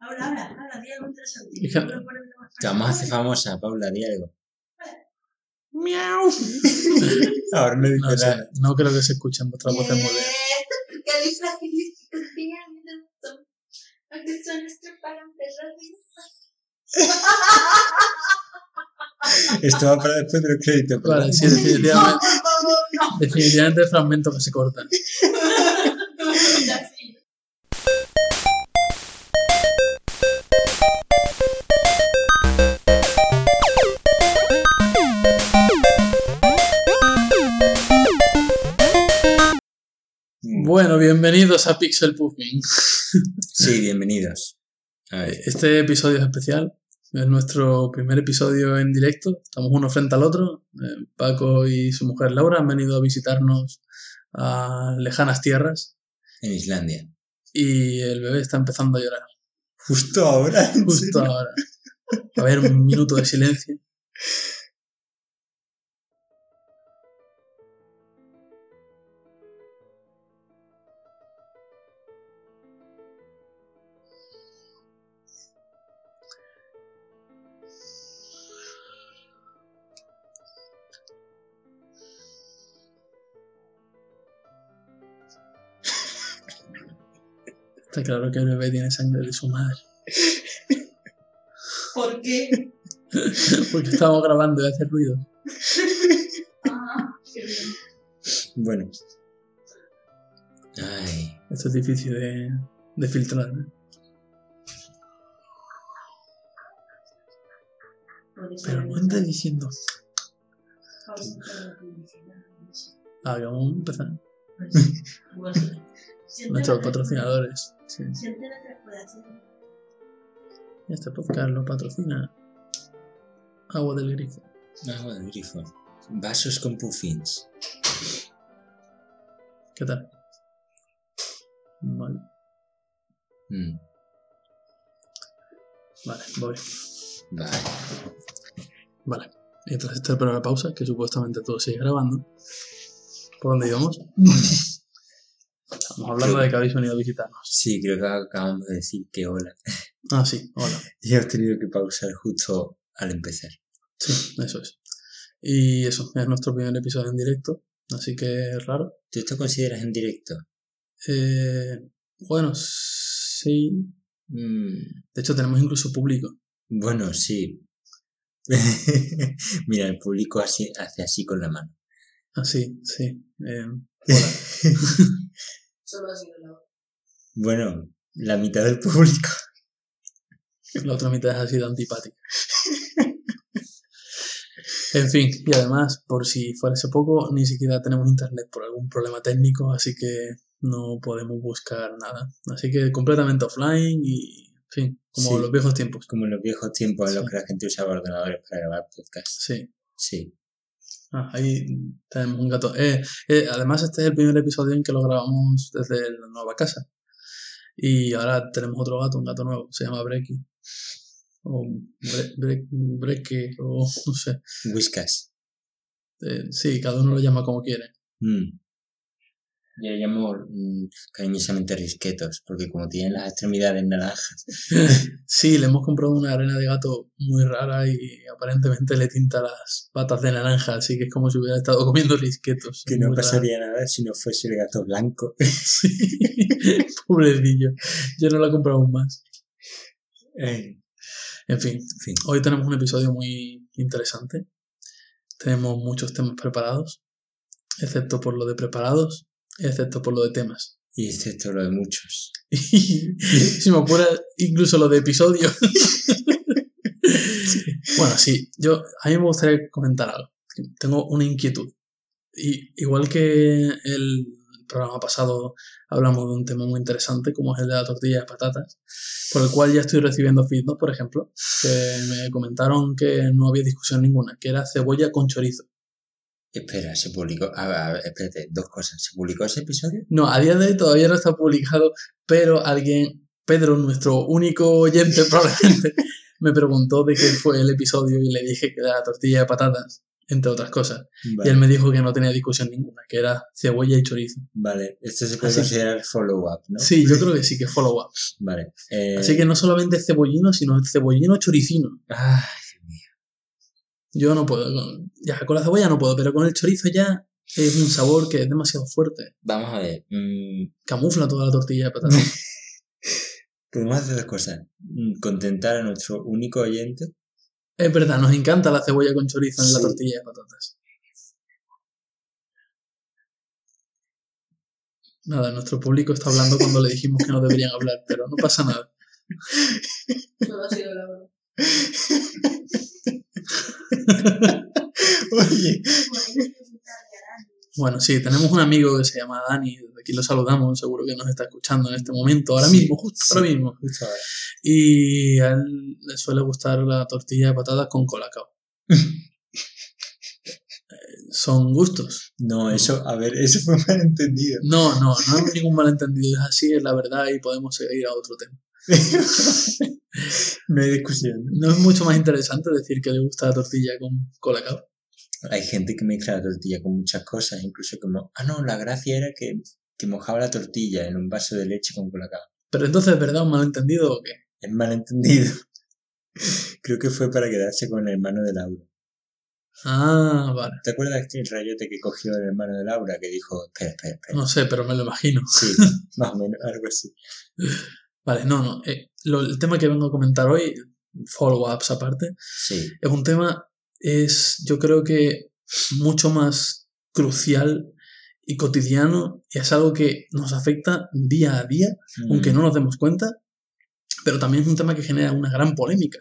Habla, habla, habla, di algo interesante. Hija- Seguro por el más Te vamos a hacer famosa, Paula, di algo. Miau. Ahora no dice No nada. no creo que se escuchen vuestras voces muy bien. Esto va para después de los créditos. ¿verdad? Vale, sí, definitivamente, por favor, no. definitivamente fragmentos que se cortan. Bueno, bienvenidos a Pixel Puffing. Sí, bienvenidos. A Este episodio es especial. Es nuestro primer episodio en directo. Estamos uno frente al otro. Eh, Paco y su mujer Laura han venido a visitarnos a lejanas tierras en Islandia. y el bebé está empezando a llorar. Justo ahora. ¿en Justo serio? ahora. A ver, un minuto de silencio. Está claro que el bebé tiene sangre de su madre. ¿Por qué? Porque estábamos grabando y hace ruido. Ah, qué bien. Bueno. Ay. Esto es difícil de, de filtrar. ¿eh? Pero no andes diciendo. Publicidad. Ah, vamos a empezar. Pues, Nuestros la- patrocinadores. Sí. Siente la. Este podcast lo patrocina Agua del Grifo. Agua del grifo. Vasos con puffins. ¿Qué tal? Vale, Mm, vale, voy. Vale. Vale. Y tras esta breve pausa, que supuestamente todo sigue grabando, ¿por dónde íbamos? Estamos hablando de que habéis venido a visitarnos. Sí, creo que acabamos de decir que hola. Ah, sí, hola. Y hemos tenido que pausar justo al empezar. Sí, eso es. Y eso, es nuestro primer episodio en directo, así que es raro. ¿Tú esto consideras en directo? Eh, bueno, sí. Mm, De hecho, tenemos incluso público. bueno, sí. Mira, el público así, hace así con la mano. Así, sí. Eh, hola. Solo ha sido la Bueno, la mitad del público. La otra mitad ha sido antipática. En fin, y además, por si fuese poco, ni siquiera tenemos internet por algún problema técnico, así que no podemos buscar nada. Así que completamente offline y, en fin, como Sí. los viejos tiempos. Como en los viejos tiempos en los Sí. que la gente usaba ordenadores para grabar podcasts. Sí. Sí. Ah, ahí tenemos un gato. Eh, eh, además, este es el primer episodio en que lo grabamos desde la nueva casa. Y ahora tenemos otro gato, un gato nuevo, se llama Brecky. O Bre o no sé. Whiskas. Eh, sí, cada uno lo llama como quiere. Mm. Yo llamo mm, cariñosamente risquetos, porque como tienen las extremidades naranjas. Sí, le hemos comprado una arena de gato muy rara y aparentemente le tinta las patas de naranja, así que es como si hubiera estado comiendo risquetos. Que no raro. pasaría nada si no fuese el gato blanco. Sí. Pobrecillo. Yo no la he comprado aún más. Eh, En fin, en fin. hoy tenemos un episodio muy interesante. Tenemos muchos temas preparados, excepto por lo de preparados, excepto por lo de temas. Y excepto lo de muchos. Y si me apura, incluso lo de episodio. Bueno, sí, yo a mí me gustaría comentar algo. Tengo una inquietud. Y igual que el programa pasado hablamos de un tema muy interesante, como es el de la tortilla de patatas, por el cual ya estoy recibiendo feedback, por ejemplo, que me comentaron que no había discusión ninguna, que era cebolla con chorizo. Espera, se publicó. A ver, a ver, espérate, dos cosas. ¿Se publicó ese episodio? No, a día de hoy todavía no está publicado, pero alguien, Pedro, nuestro único oyente probablemente, me preguntó de qué fue el episodio y le dije que era la tortilla de patatas. entre otras cosas. Y él me dijo que no tenía discusión ninguna, que era cebolla y chorizo. vale. Esto se puede Así- considerar follow-up, ¿no? Sí, yo creo que sí, que es follow up. Vale. eh, Así que no solamente cebollino, sino cebollino choricino. ay, Yo no puedo. con- Ya con la cebolla no puedo, pero con el chorizo ya es un sabor que es demasiado fuerte. vamos a ver. mm, Camufla toda la tortilla de patatas. podemos hacer dos cosas. Mm, Contentar a nuestro único oyente. es verdad, nos encanta la cebolla con chorizo en la tortilla de patatas. Nada, nuestro público está hablando cuando le dijimos que no deberían hablar, pero no pasa nada. Solo ha sido la hora. Oye. Bueno, sí, tenemos un amigo que se llama Dani, desde aquí lo saludamos, seguro que nos está escuchando en este momento, ahora Sí, mismo, justo sí. ahora mismo. Justo ahora. Y a él le suele gustar la tortilla de patatas con colacao. Eh, Son gustos. No, eso, a ver, eso fue mal entendido. No, no, no hay ningún malentendido, es así, es la verdad y podemos seguir a otro tema. no hay discusión. ¿No es mucho más interesante decir que le gusta la tortilla con colacao? Hay gente que mezcla la tortilla con muchas cosas, incluso como, ah, no, la gracia era que, que mojaba la tortilla en un vaso de leche con colacao. Pero entonces, ¿es verdad un malentendido o qué? Es malentendido. Creo que fue para quedarse con el hermano de Laura. Ah, vale. ¿Te acuerdas que el rayote que cogió el hermano de Laura que dijo, espera, espera, espera? No sé, pero me lo imagino. Sí, más o menos, algo así. Vale, no, no. eh, lo- el tema que vengo a comentar hoy, follow-ups aparte, Sí, es un tema, es yo creo que mucho más crucial y cotidiano y es algo que nos afecta día a día, aunque Mm, no nos demos cuenta, pero también es un tema que genera una gran polémica.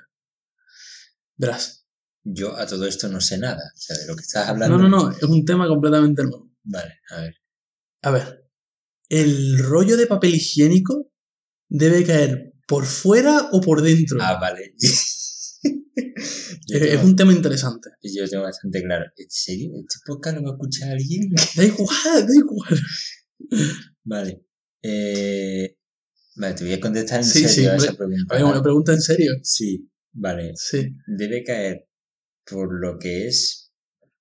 Verás. Yo a todo esto no sé nada. O sea, de lo que estás hablando. No, no, no, es un tema completamente nuevo. Vale, a ver. A ver, ¿el rollo de papel higiénico debe caer por fuera o por dentro? Ah, vale. es un tema interesante. yo tengo bastante claro. ¿En serio? ¿Este podcast lo va a escuchar alguien? Da igual, da igual. Vale. Eh, vale, te voy a contestar en Sí, serio sí, a esa pregunta. ¿vale? una pregunta en serio. Sí, vale. Sí. Debe caer por lo que es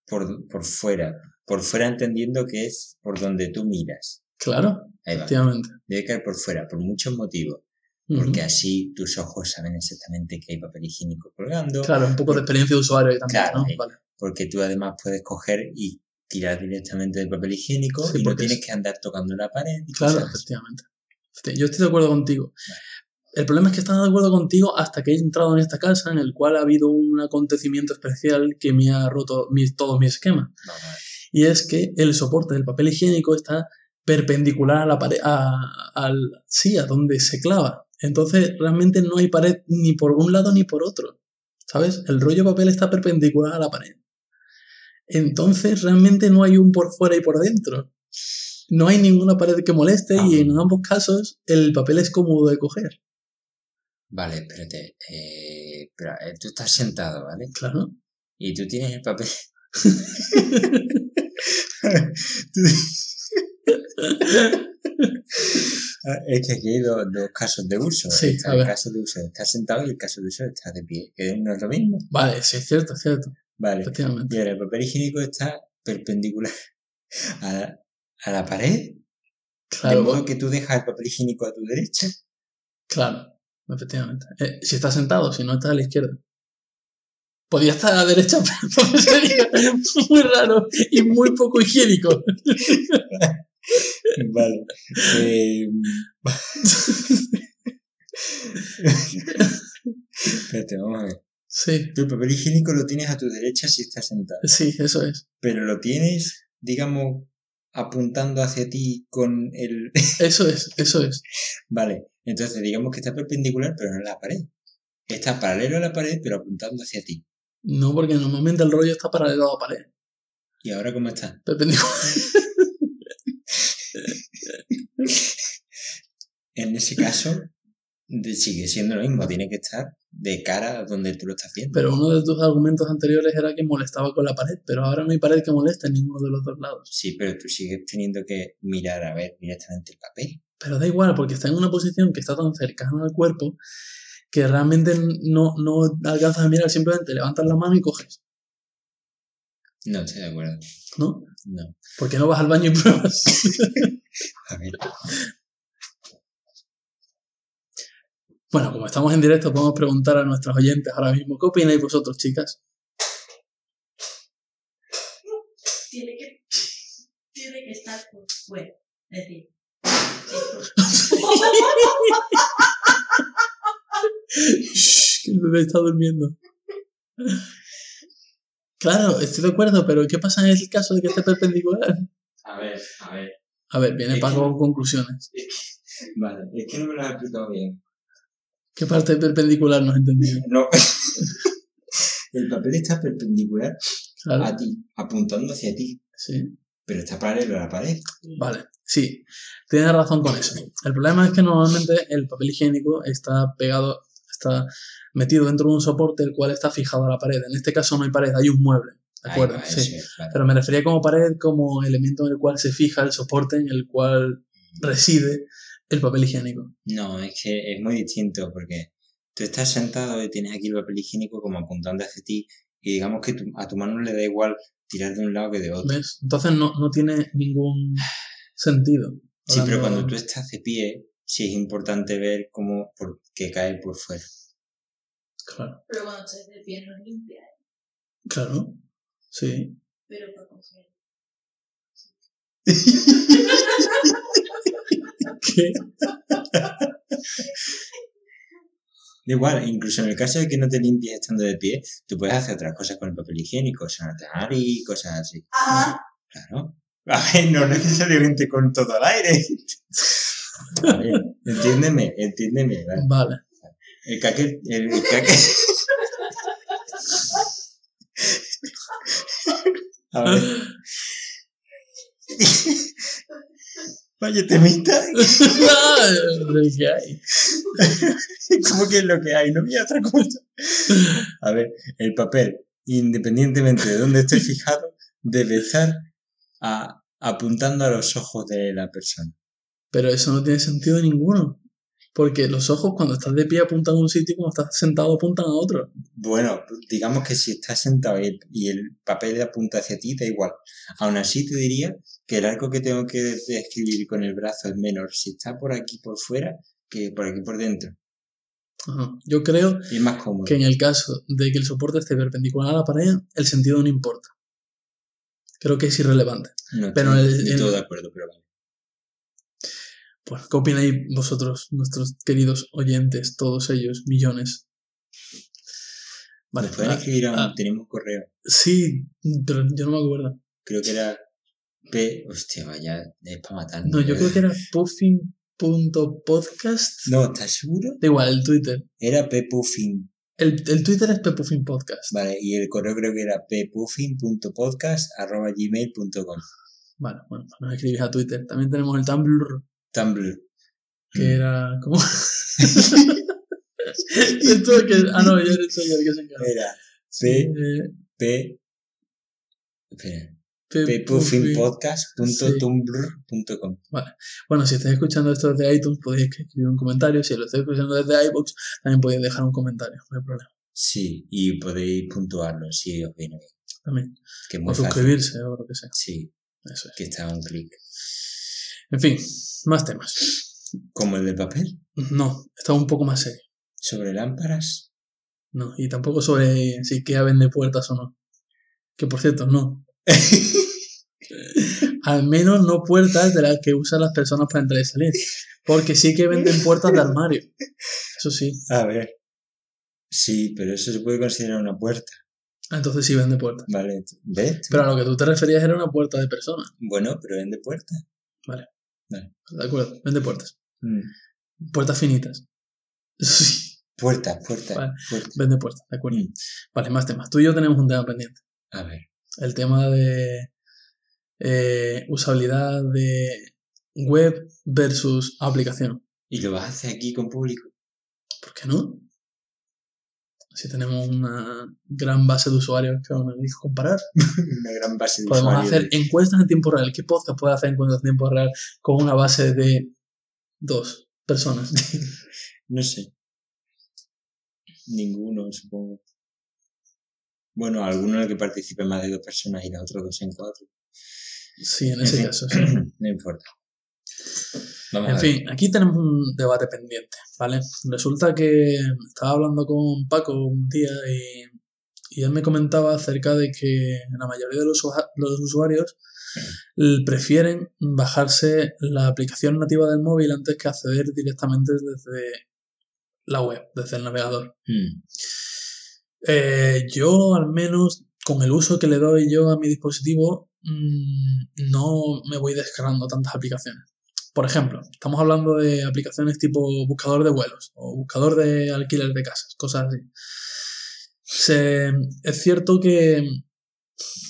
por, por fuera. Por fuera entendiendo que es por donde tú miras. Claro, Ahí va. efectivamente. Debe caer por fuera, por muchos motivos. Porque así tus ojos saben exactamente que hay papel higiénico colgando. Claro, un poco de experiencia de usuario también, Claro, ¿no? eh. Vale. Porque tú además puedes coger y tirar directamente del papel higiénico Sí, y no tienes es- que andar tocando la pared. Y Claro, cosas efectivamente. Efecti- Yo estoy de acuerdo contigo. El problema es que estás de acuerdo contigo hasta que he entrado en esta casa en el cual ha habido un acontecimiento especial que me ha roto mi, todo mi esquema. Y es que el soporte del papel higiénico está perpendicular a la pared, a, al, sí, a donde se clava. Entonces realmente no hay pared ni por un lado ni por otro. ¿Sabes? El rollo de papel está perpendicular a la pared. Entonces realmente no hay un por fuera y por dentro. No hay ninguna pared que moleste y Ah. en ambos casos el papel es cómodo de coger. Vale, espérate. Eh, espera, eh, tú estás sentado, ¿vale? Claro. Y tú tienes el papel. Ah, es que aquí hay dos, dos casos de uso. Sí, Está el caso de uso de estar sentado y el caso de uso de estar de pie. Que no es lo mismo. Vale, sí, es cierto, es cierto. Vale. Efectivamente. Y ahora el papel higiénico está perpendicular a la, a la pared. de Claro, modo que tú dejas el papel higiénico a tu derecha. Claro, efectivamente. Eh, si está sentado, si no está a la izquierda. Podría estar a la derecha, pero sería muy raro y muy poco higiénico. Vale. Eh, Espérate, vamos a ver. Sí, el papel higiénico lo tienes a tu derecha si estás sentado. sí, eso es. Pero lo tienes, digamos, apuntando hacia ti con el... Eso es, eso es. Vale, entonces digamos que está perpendicular, pero no en la pared. Está paralelo a la pared, pero apuntando hacia ti. No, porque normalmente el rollo está paralelo a la pared. ¿Y ahora cómo está? Perpendicular. En ese caso, sigue siendo lo mismo, tiene que estar de cara a donde tú lo estás viendo. Pero uno de tus argumentos anteriores era que molestaba con la pared, pero ahora no hay pared que moleste en ninguno de los dos lados. Sí, pero tú sigues teniendo que mirar a ver directamente el papel. Pero da igual, porque está en una posición que está tan cercana al cuerpo que realmente no, no alcanzas a mirar, simplemente levantas la mano y coges. No estoy de acuerdo. ¿no? No. ¿Por qué no vas al baño y pruebas? A ver. bueno, como estamos en directo, podemos preguntar a nuestros oyentes ahora mismo, ¿qué opináis vosotros, chicas? Tiene que, tiene que estar por fuera. Es decir, Shh, que el bebé está durmiendo. Claro, estoy de acuerdo, pero ¿qué pasa en el caso de que esté perpendicular? A ver, a ver. A ver, viene Paco con conclusiones. Vale, es que no me lo has explicado bien. ¿Qué parte perpendicular no has entendido? No. El papel está perpendicular Claro, a ti, apuntando hacia ti, sí. pero está paralelo a la pared. Vale, sí, tienes razón con eso. El problema es que normalmente el papel higiénico está pegado, está metido dentro de un soporte el cual está fijado a la pared. En este caso no hay pared, hay un mueble. ¿De acuerdo? va, Sí. es. Pero me refería como pared como elemento en el cual se fija el soporte en el cual reside el papel higiénico. No, es que es muy distinto porque tú estás sentado y tienes aquí el papel higiénico como apuntando hacia ti y digamos que tu- a tu mano le da igual tirar de un lado que de otro. ¿Ves? Entonces no, no tiene ningún sentido. Sí, pero cuando tú estás de pie, sí es importante ver cómo por, que cae por fuera. Claro, pero cuando estés de pie no es limpia, ¿eh? claro. Sí. pero para coger. ¿Qué? Da Igual, incluso en el caso de que no te limpies estando de pie, tú puedes hacer otras cosas con el papel higiénico, la nariz, cosas así. Ajá. Claro. A ver, no necesariamente con todo el aire. A ver, entiéndeme, entiéndeme. ¿vale? Vale. El caque, el, el caque. A ver. Vaya temita. Ah, del que hay. ¿Cómo que es lo que hay? No había otra cosa. A ver, el papel, independientemente de dónde esté fijado, debe estar a- apuntando a los ojos de la persona. Pero eso no tiene sentido ninguno. Porque los ojos cuando estás de pie apuntan a un sitio y cuando estás sentado apuntan a otro. Bueno, digamos que si estás sentado y el, y el papel apunta hacia ti, da igual. Aún así te diría que el arco que tengo que describir con el brazo es menor si está por aquí por fuera que por aquí por dentro. Ajá. Yo creo Y es más cómodo. que en el caso de que el soporte esté perpendicular a la pared, el sentido no importa. Creo que es irrelevante. No pero estoy el- del el- todo de acuerdo, pero vale. Pues, ¿qué opináis vosotros, nuestros queridos oyentes, todos ellos, millones? Vale, pueden escribir a ah. tenemos correo. sí, pero yo no me acuerdo. Creo que era P. Hostia, vaya, es para matarnos. No, yo creo que era puffin.podcast. No, ¿estás seguro? Da igual, el Twitter. Era ppuffin. El, el Twitter es Pepuffin Podcast. Vale, y el correo creo que era ppuffin.podcast.gmail.com. Vale, bueno, pues nos escribís a Twitter. También tenemos el Tumblr, Tumblr. que Mm. era. ¿Cómo? Esto que. Ah, no, yo soy el que se encarga. Era Sí, P. eh, P. Espera. Pepuffin. ppuffinpodcast.tumblr.com. Bueno, si estáis escuchando esto desde iTunes, podéis escribir un comentario. Si lo estáis escuchando desde iBooks, también podéis dejar un comentario. No hay problema. Sí, y podéis puntuarlo si os viene bien. También. Que es O muy fácil. suscribirse o lo que sea. Sí, Eso es. que está a un clic. En fin, más temas. Como el de papel. No, está un poco más serio. Sobre lámparas. No, y tampoco sobre si IKEA vende puertas o no. Que por cierto, no. Al menos no puertas de las que usan las personas para entrar y salir. Porque sí que venden puertas de armario. Eso sí. A ver. Sí, pero eso se puede considerar una puerta. Entonces sí vende puertas. Vale, ¿ves? Pero a lo que tú te referías era una puerta de persona. Bueno, pero vende De acuerdo, vende puertas. Mm. Puertas finitas. Eso sí, Puerta, puerta, Vale. puerta. vende puertas, de acuerdo. Mm. Vale, más temas. Tú y yo tenemos un tema pendiente. A ver. El tema de eh, usabilidad de web versus aplicación. ¿Y lo vas a hacer aquí con público? ¿Por qué no? Si tenemos una gran base de usuarios que van a comparar. Una gran base de Podemos usuarios. hacer encuestas en tiempo real. ¿Qué podcast puede hacer encuestas en tiempo real con una base de dos personas? No sé. Ninguno, supongo. Bueno, alguno en el que participen más de dos personas y la otra dos en cuatro. Sí, en ese fin. caso, sí. no importa. Vamos En fin, aquí tenemos un debate pendiente, ¿vale? Resulta que estaba hablando con Paco un día y, y él me comentaba acerca de que la mayoría de los, usuarios l- prefieren bajarse la aplicación nativa del móvil antes que acceder directamente desde la web, desde el navegador. Mm, Eh, yo, al menos, con el uso que le doy yo a mi dispositivo, mm, no me voy descargando tantas aplicaciones. Por ejemplo, estamos hablando de aplicaciones tipo buscador de vuelos o buscador de alquiler de casas, cosas así. Es cierto que,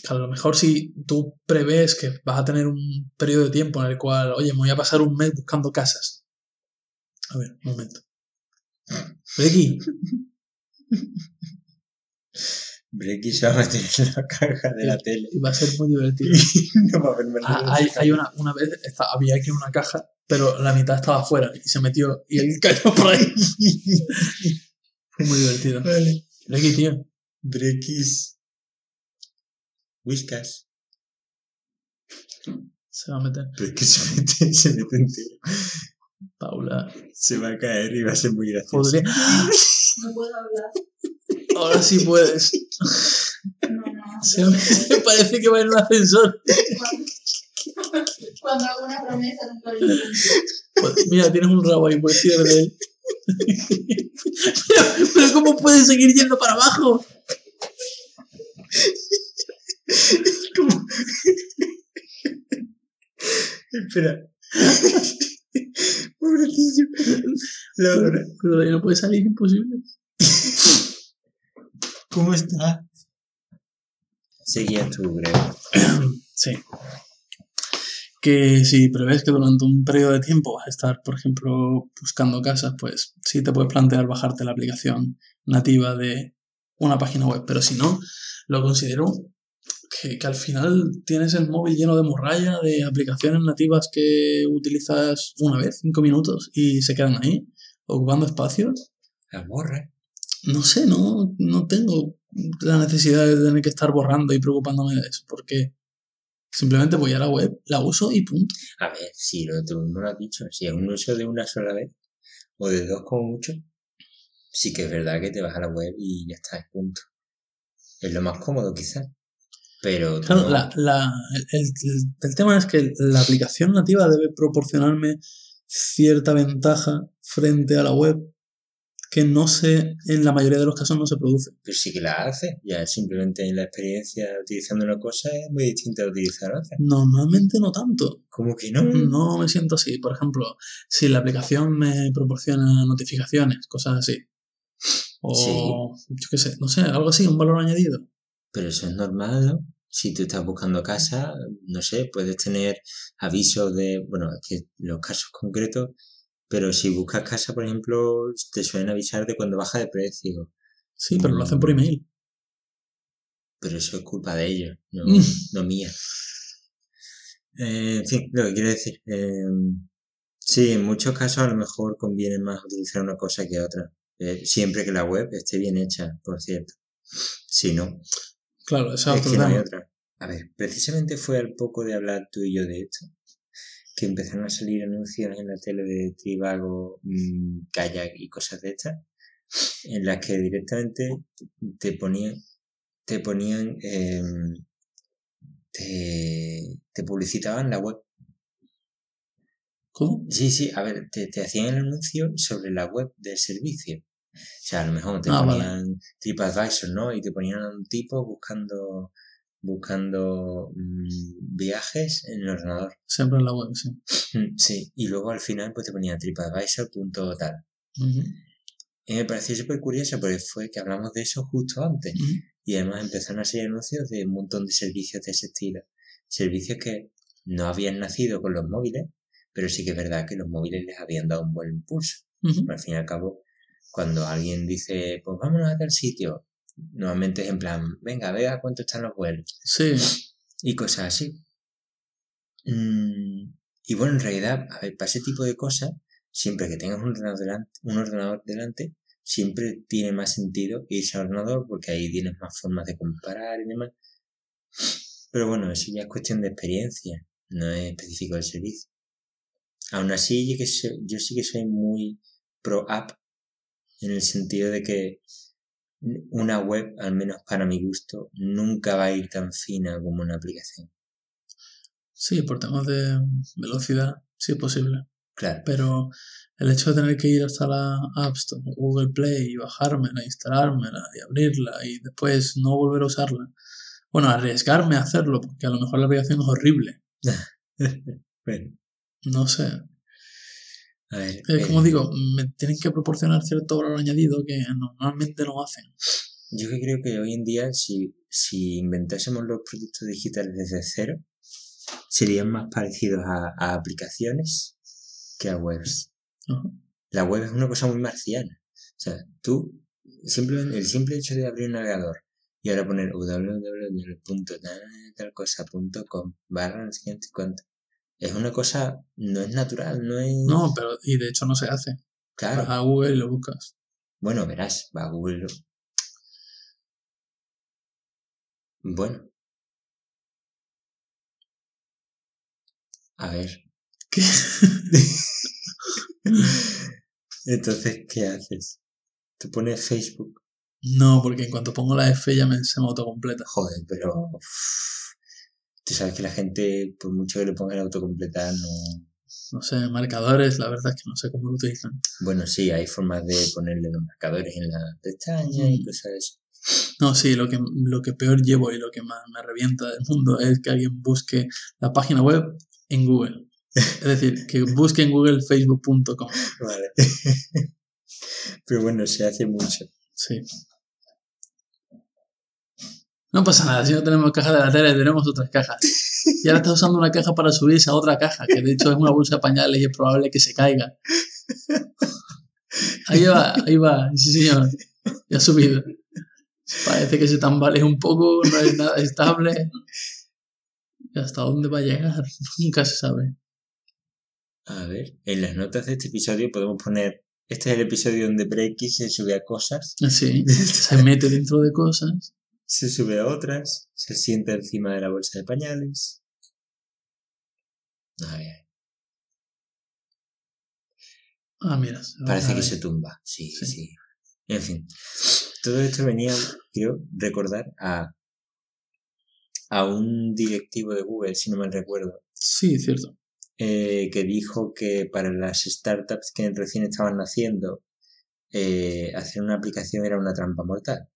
a lo mejor si tú prevés que vas a tener un periodo de tiempo en el cual, oye, me voy a pasar un mes buscando casas. A ver, un momento. Becky, Breaky se va a meter en la caja de la tele. va a ser muy divertido. no va a haber Ah, hay, hay una, una vez está- había aquí una caja, pero la mitad estaba afuera y se metió y él cayó por ahí. Fue muy divertido. Vale. Aquí, tío. Breakis. Whiskas. Se va a meter. Pero es que se mete, se mete entero. Paula. Se va a caer y va a ser muy gracioso. Podría. No puedo hablar. Ahora sí puedes. No, no. Se me parece que va en un ascensor. Cuando, cuando hago una promesa nunca lo. Pues, mira, tienes un rabo ahí, de él. pero, pero ¿cómo puedes seguir yendo para abajo? ¿Cómo? Espera. Pobrecillo. Laura, Pero de ahí no puede salir, imposible. ¿Cómo está? Seguías tú, Greg. Sí. Que si prevés que durante un periodo de tiempo vas a estar, por ejemplo, buscando casas, pues sí te puedes plantear bajarte la aplicación nativa de una página web. Pero si no, lo considero que, que al final tienes el móvil lleno de morralla, de aplicaciones nativas que utilizas una vez, cinco minutos, y se quedan ahí, ocupando espacio. La borra. No sé, no, no tengo la necesidad de tener que estar borrando y preocupándome de eso, porque simplemente voy a la web, la uso y punto. A ver, si lo tú no lo has dicho, si es un uso de una sola vez o de dos como mucho, sí que es verdad que te vas a la web y ya está, punto. Es lo más cómodo quizás. Pero Claro, no. la, la- el, el- el tema es que la aplicación nativa debe proporcionarme cierta ventaja frente a la web que no se, en la mayoría de los casos no se produce. Pero sí que la hace. Ya simplemente la experiencia utilizando una cosa es muy distinta a utilizar otra. Normalmente no tanto. ¿Cómo que no? No me siento así. Por ejemplo, si la aplicación me proporciona notificaciones, cosas así. O, yo qué sé, no sé, algo así, un valor añadido. Pero eso es normal, ¿no? Si tú estás buscando casa, no sé, puedes tener avisos de, bueno, que los casos concretos, pero si buscas casa, por ejemplo, te suelen avisar de cuando baja de precio. Sí, pero lo hacen por email. Pero eso es culpa de ellos, no, Mm. no mía. Eh, en fin, lo que quiero decir. eh, sí, en muchos casos a lo mejor conviene más utilizar una cosa que otra. eh, siempre que la web esté bien hecha, por cierto. Si no, Claro, ese es que no hay otra. A ver, precisamente fue al poco de hablar tú y yo de esto que empezaron a salir anuncios en la tele de Trivago, mm, kayak y cosas de estas, en las que directamente te ponían, te ponían, em, te, te publicitaban la web. ¿Cómo? Sí, sí, a ver, te, te hacían el anuncio sobre la web del servicio. O sea, a lo mejor te Ah, vale. ponían TripAdvisor, ¿no? Y te ponían a un tipo buscando buscando mm, viajes en el ordenador. Siempre en la web, sí. Mm, Sí, y luego al final pues te ponía tripadvisor.tal. Ujú, Y me pareció súper curioso porque fue que hablamos de eso justo antes. Y además empezaron a salir anuncios de un montón de servicios de ese estilo. Servicios que no habían nacido con los móviles, pero sí que es verdad que los móviles les habían dado un buen impulso. Al fin y al cabo, cuando alguien dice, pues vámonos a tal sitio, normalmente es en plan, venga, vea cuánto están los vuelos. Sí, y cosas así. Mm, y bueno, en realidad, a ver, para ese tipo de cosas, siempre que tengas un ordenador delante, un ordenador delante siempre tiene más sentido irse al ordenador porque ahí tienes más formas de comparar y demás. Pero bueno, eso ya es cuestión de experiencia, no es específico del servicio. Aún así, yo, que sé- yo sí que soy muy pro app en el sentido de que una web, al menos para mi gusto, nunca va a ir tan fina como una aplicación. Sí, por temas de velocidad, sí es posible. Claro, Pero el hecho de tener que ir hasta la App Store, o Google Play, y bajármela, instalármela y abrirla y después no volver a usarla. Bueno, arriesgarme a hacerlo, porque a lo mejor la aplicación es horrible. bueno, No sé. A ver. Eh, eh, como digo, me tienen que proporcionar cierto valor añadido que normalmente no hacen. Yo que creo que hoy en día, si, si inventásemos los productos digitales desde cero, serían más parecidos a, a aplicaciones que a webs. La web es una cosa muy marciana. O sea, tú, simplemente, el simple hecho de abrir un navegador y ahora poner www.talcosa.com barra no sé cuánto, es una cosa, no es natural, no es... No, pero y de hecho no se hace. claro. Vas a Google y lo buscas. Bueno, verás, va a Google. Bueno. A ver. ¿Qué? Entonces, ¿qué haces? Tú pones Facebook. No, porque en cuanto pongo la F ya me, se me autocompleta. Joder, pero. Tú sabes que la gente, por mucho que le ponga el autocompletar, no. No sé, marcadores, la verdad es que no sé cómo lo utilizan. Bueno, sí, hay formas de ponerle los marcadores en la pestaña y cosas eso. No, sí, lo que, lo que peor llevo y lo que más me revienta del mundo es que alguien busque la página web en Google. Es decir, que busque en Google facebook.com. Vale. pero bueno, se hace mucho. Sí. No pasa nada, si no tenemos caja de la tele, tenemos otras cajas. Y ahora está usando una caja para subirse a otra caja, que de hecho es una bolsa de pañales y es probable que se caiga. Ahí va, ahí va, sí señor. Ya ha subido. Parece que se tambalea un poco, no es nada estable. ¿Y hasta dónde va a llegar? Nunca se sabe. A ver, en las notas de este episodio podemos poner. Este es el episodio donde Breaky se sube a cosas, Sí, se mete dentro de cosas. Se sube a otras, se sienta encima de la bolsa de pañales. A ver, Ah, mira. parece que se tumba. Sí, Sí. sí, En fin, todo esto venía, quiero recordar a, a un directivo de Google, si no mal recuerdo, Sí, cierto. eh, que dijo que para las startups que recién estaban naciendo, eh, hacer una aplicación era una trampa mortal.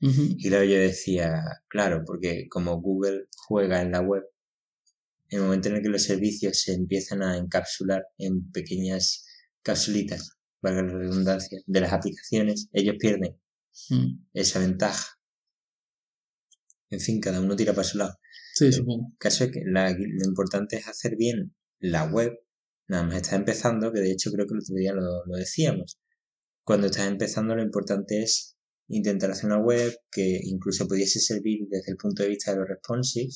Y claro, yo decía, claro, porque como Google juega en la web, en el momento en el que los servicios se empiezan a encapsular en pequeñas capsulitas, valga la redundancia, de las aplicaciones, ellos pierden Mm. esa ventaja. En fin, cada uno tira para su lado. Sí, supongo. El caso es que la- lo importante es hacer bien la web. Nada más está empezando, que de hecho creo que el otro día lo, lo decíamos. Cuando estás empezando lo importante es intentar hacer una web que incluso pudiese servir desde el punto de vista de los responsive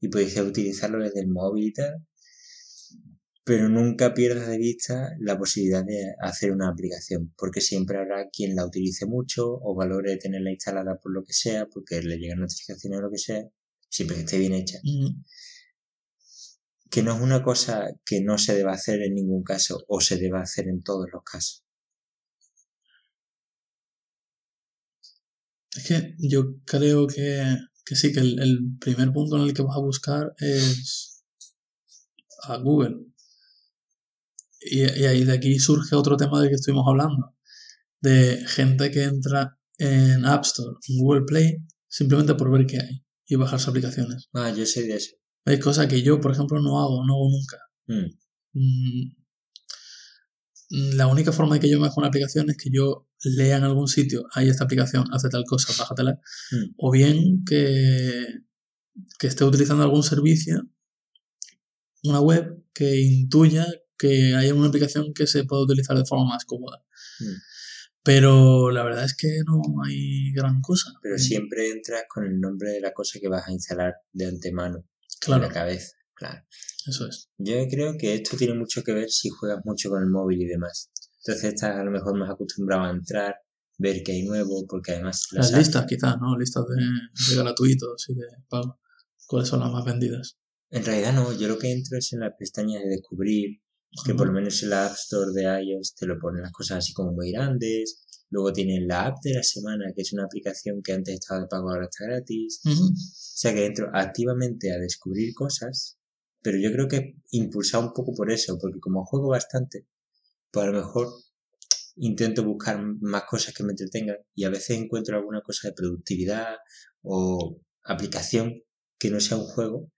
y pudiese utilizarlo desde el móvil y tal. Pero nunca pierdas de vista la posibilidad de hacer una aplicación, porque siempre habrá quien la utilice mucho o valore tenerla instalada por lo que sea, porque le llegan notificaciones o lo que sea, siempre que esté bien hecha Mm. que no es una cosa que no se deba hacer en ningún caso o se deba hacer en todos los casos. Es que yo creo que, que sí, que el, el primer punto en el que vas a buscar es a Google. Y, y ahí de aquí surge otro tema del que estuvimos hablando. De gente que entra en App Store, en Google Play, simplemente por ver qué hay y bajarse aplicaciones. Ah, yo soy de eso. Hay cosas que yo, por ejemplo, no hago, no hago nunca. Mm, Mm, La única forma de que yo me baje una aplicación es que yo lea en algún sitio, hay esta aplicación, hace tal cosa, bájatela. Mm. O bien que, que esté utilizando algún servicio, una web que intuya que haya una aplicación que se pueda utilizar de forma más cómoda. Mm. Pero la verdad es que no hay gran cosa. Pero siempre entras con el nombre de la cosa que vas a instalar de antemano Claro, en la cabeza. Claro. Eso es. Yo creo que esto tiene mucho que ver si juegas mucho con el móvil y demás. Entonces estás a lo mejor más acostumbrado a entrar, ver qué hay nuevo, porque además Las listas, quizás, ¿no? Listas de, de gratuitos y de pago. ¿Cuáles son las más vendidas? En realidad no, yo lo que entro es en la pestaña de descubrir, que por lo menos en la App Store de iOS te lo ponen las cosas así como muy grandes. Luego tienen la app de la semana, que es una aplicación que antes estaba de pago, ahora está gratis. O sea que entro activamente a descubrir cosas, pero yo creo que impulsado un poco por eso, porque como juego bastante, pues a lo mejor intento buscar más cosas que me entretengan y a veces encuentro alguna cosa de productividad o aplicación que no sea un juego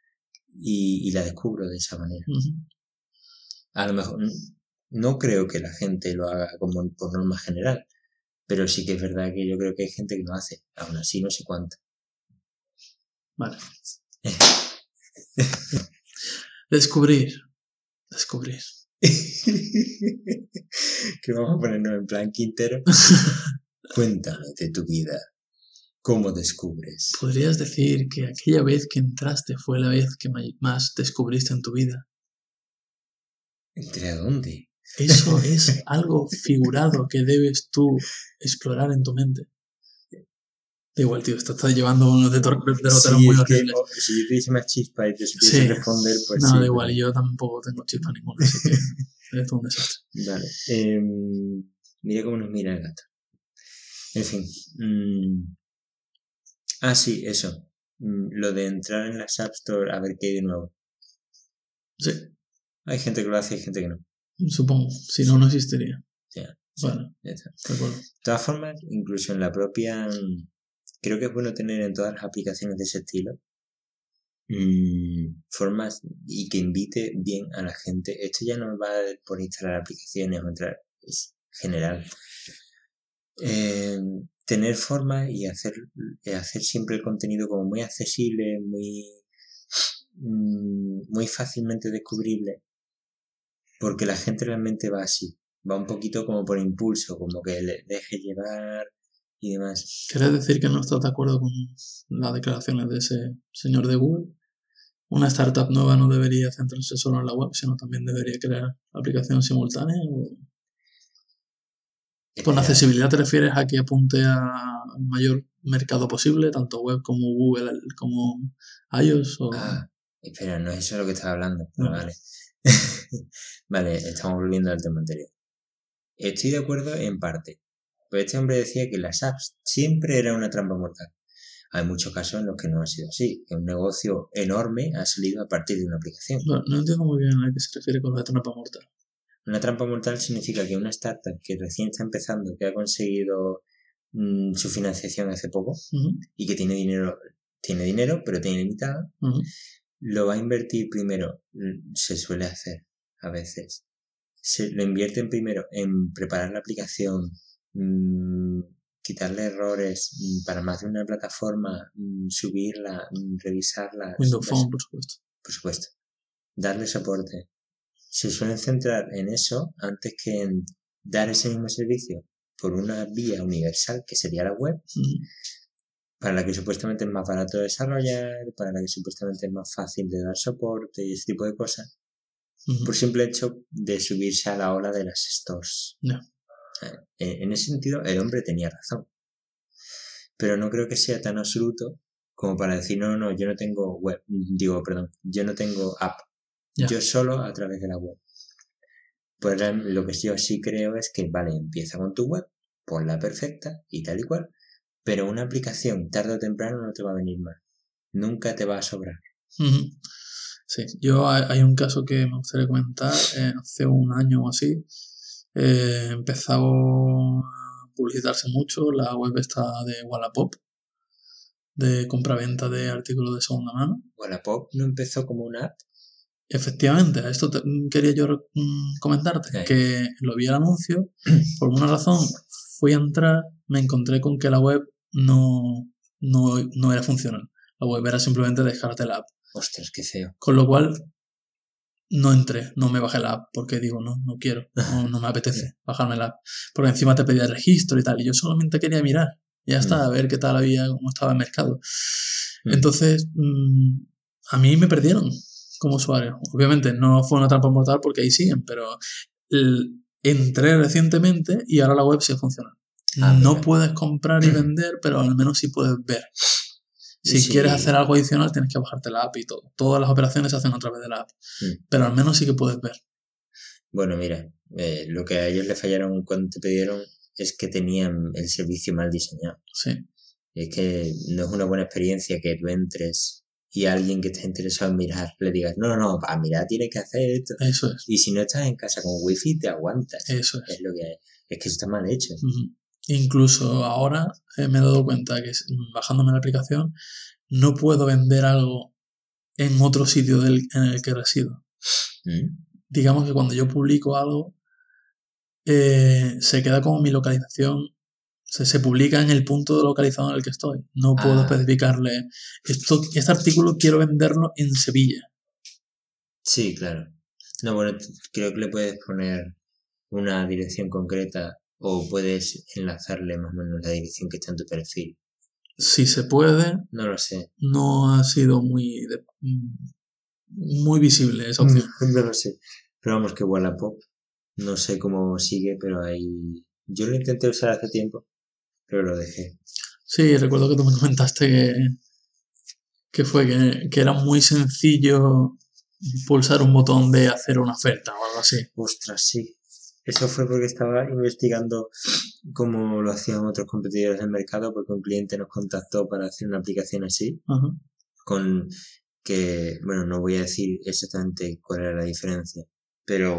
y, y la descubro de esa manera. A lo mejor no creo que la gente lo haga como por norma general, pero sí que es verdad que yo creo que hay gente que lo hace, aún así no sé cuánto. Vale. Descubrir. Descubrir. que vamos a ponernos en plan Quintero. Cuéntame de tu vida. ¿Cómo descubres? ¿Podrías decir que aquella vez que entraste fue la vez que más descubriste en tu vida? ¿Entre a dónde? Eso es algo figurado que debes tú explorar en tu mente. Da igual, tío, esto está llevando unos derroteros Sí, muy es que, horribles. oh, si yo hice más chispa y te supiese Sí. responder, pues no, sí. da pero- igual, yo tampoco tengo chispa ninguna, así que es un desastre. Vale. em, mira cómo nos mira el gato. En fin. mm, ah, sí, eso. Mm, lo de entrar en las App Store a ver qué hay de nuevo. Sí, Hay gente que lo hace y hay gente que no. supongo. Si no, no existiría. Ya, Bueno, ya está. de acuerdo. De todas formas, incluso en la propia... Creo que es bueno tener en todas las aplicaciones de ese estilo mm, formas y que invite bien a la gente. Esto ya no va por instalar aplicaciones o entrar, es general. Eh, tener formas y hacer, eh, hacer siempre el contenido como muy accesible, muy, mm, muy fácilmente descubrible, porque la gente realmente va así, va un poquito como por impulso, como que le deje llevar y demás. ¿Quieres decir que no estás de acuerdo con las declaraciones de ese señor de Google? ¿Una startup nueva no debería centrarse solo en la web, sino también debería crear aplicaciones simultáneas? ¿O ¿Con Espera, accesibilidad te refieres a que apunte a- al mayor mercado posible, tanto web como Google, como iOS? O... Ah, espera, no es eso lo que estaba hablando. No. Vale. vale, estamos volviendo al tema anterior. Estoy de acuerdo en parte. Pero este hombre decía que las apps siempre eran una trampa mortal. Hay muchos casos en los que no ha sido así, que un negocio enorme ha salido a partir de una aplicación. No, no entiendo muy bien a qué se refiere con de trampa mortal. Una trampa mortal significa que una startup que recién está empezando, que ha conseguido mm, su financiación hace poco y que tiene dinero, tiene dinero, pero tiene limitado, ujú. lo va a invertir primero, mm, se suele hacer a veces. Se lo invierten primero en preparar la aplicación, mm, quitarle errores mm, para más de una plataforma, mm, subirla, mm, revisarla. Windows Phone, por supuesto. por supuesto. Darle soporte. Se suelen centrar en eso antes que en dar ese mismo servicio por una vía universal que sería la web, para la que supuestamente es más barato desarrollar, para la que supuestamente es más fácil de dar soporte y ese tipo de cosas, por simple hecho de subirse a la ola de las stores. En ese sentido, el hombre tenía razón. Pero no creo que sea tan absoluto como para decir, no, no, yo no tengo web, digo, perdón, yo no tengo app, yo solo a través de la web. Pues lo que yo sí creo es que, vale, empieza con tu web, ponla perfecta y tal y cual, pero una aplicación tarde o temprano no te va a venir mal. Nunca te va a sobrar. Sí, yo hay, hay un caso que me gustaría comentar. eh, hace un año o así eh, empezó a publicitarse mucho la web esta de Wallapop, de compraventa de artículos de segunda mano. Wallapop no empezó como una app. Efectivamente, a esto te- quería yo mm, comentarte, que lo vi el anuncio, por alguna razón fui a entrar, me encontré con que la web no, no, no era funcional. La web era simplemente dejarte la app. Ostras, qué feo. Con lo cual, no entré, no me bajé la app, porque digo, no, no quiero, no, no me apetece bajarme la app. Porque encima te pedía registro y tal, y yo solamente quería mirar, ya está, Mm. a ver qué tal había, cómo estaba el mercado. Mm. Entonces, mm, a mí me perdieron como usuario. Obviamente no fue una trampa mortal porque ahí siguen, pero el, entré recientemente y ahora la web sí funciona. Ah, no mira. puedes comprar y vender, pero al menos sí puedes ver. Si Sí. quieres hacer algo adicional, tienes que bajarte la app y todo. Todas las operaciones se hacen a través de la app. Mm. Pero al menos sí que puedes ver. Bueno, mira, eh, lo que a ellos les fallaron cuando te pidieron es que tenían el servicio mal diseñado. Sí. Es que no es una buena experiencia que tú entres y a alguien que esté interesado en mirar le digas, no, no, no, para mirar tienes que hacer esto. Eso es. Y si no estás en casa con wifi, te aguantas. Eso es. Es lo que. Es que eso está mal hecho. Ujú. Incluso ahora eh, me he dado cuenta que bajándome la aplicación no puedo vender algo en otro sitio del, en el que resido. ¿Mm? Digamos que cuando yo publico algo, eh, se queda como mi localización, se, se publica en el punto localizado en el que estoy. No puedo Ah. especificarle, esto, este artículo quiero venderlo en Sevilla. Sí, claro. No, bueno, creo que le puedes poner una dirección concreta o puedes enlazarle más o menos la dirección que está en tu perfil. Si se puede, No lo sé. no ha sido muy, de- muy visible esa opción. No lo sé. Pero vamos, que Wallapop, no sé cómo sigue, pero ahí... Yo lo intenté usar hace tiempo, pero lo dejé. Sí, recuerdo que tú me comentaste que, que fue que, que era muy sencillo pulsar un botón de hacer una oferta o algo así. Ostras, sí. Eso fue porque estaba investigando cómo lo hacían otros competidores del mercado, porque un cliente nos contactó para hacer una aplicación así, con que, bueno, no voy a decir exactamente cuál era la diferencia, pero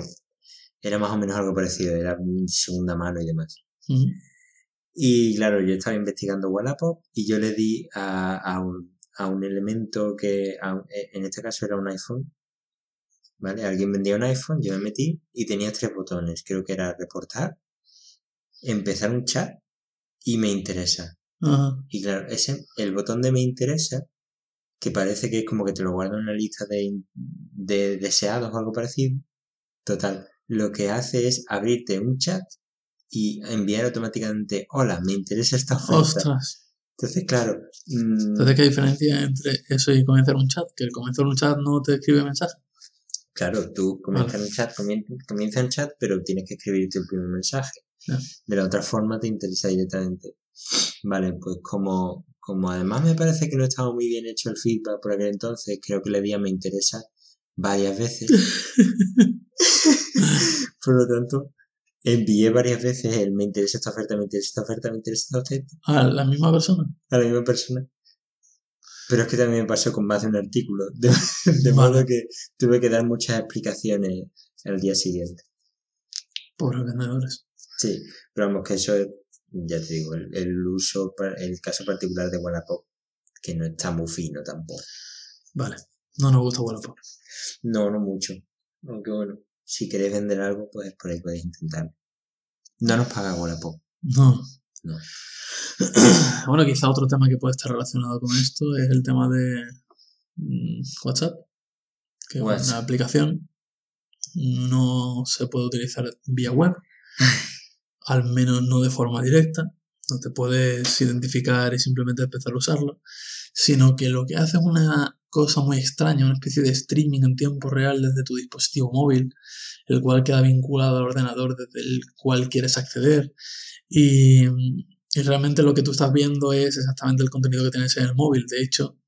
era más o menos algo parecido, era segunda mano y demás. Y claro, yo estaba investigando Wallapop y yo le di a, a, un, a un elemento que, a en este caso era un iPhone, ¿vale? Alguien vendía un iPhone, yo me metí y tenía tres botones, creo que era reportar, empezar un chat y me interesa. Ajá. Y claro, ese, el botón de me interesa, que parece que es como que te lo guarda en una lista de, de deseados o algo parecido. Total, lo que hace es abrirte un chat y enviar automáticamente, hola, me interesa esta oferta. Ostras. Entonces, claro, mm, Entonces, ¿qué diferencia entre eso y comenzar un chat? Que el comenzar un chat no te escribe mensaje. Claro, tú comienzas un chat, comien- comienza un chat, pero tienes que escribirte el primer mensaje. De la otra forma te interesa directamente. Vale, pues como, como además me parece que no estaba muy bien hecho el feedback por aquel entonces, creo que le di a me interesa varias veces. por lo tanto, envié varias veces el me interesa esta oferta, me interesa esta oferta, me interesa esta oferta A la misma persona. a la misma persona. Pero es que también me pasó con más de un artículo, de, modo que tuve que dar muchas explicaciones al día siguiente. Pobres vendedores. Sí, pero vamos, que eso es, ya te digo, el, el uso, el caso particular de Wallapop, que no está muy fino tampoco. Vale. No nos gusta Wallapop. No, no mucho. Aunque bueno, si queréis vender algo, pues por ahí podéis intentarlo. No nos paga Wallapop. No. No. bueno, quizá otro tema que puede estar relacionado con esto es el tema de mm, WhatsApp, que es una aplicación. No se puede utilizar vía web, al menos no de forma directa, no te puedes identificar y simplemente empezar a usarlo, sino que lo que hace es una cosa muy extraña, una especie de streaming en tiempo real desde tu dispositivo móvil, el cual queda vinculado al ordenador desde el cual quieres acceder y, realmente lo que tú estás viendo es exactamente el contenido que tienes en el móvil. De hecho,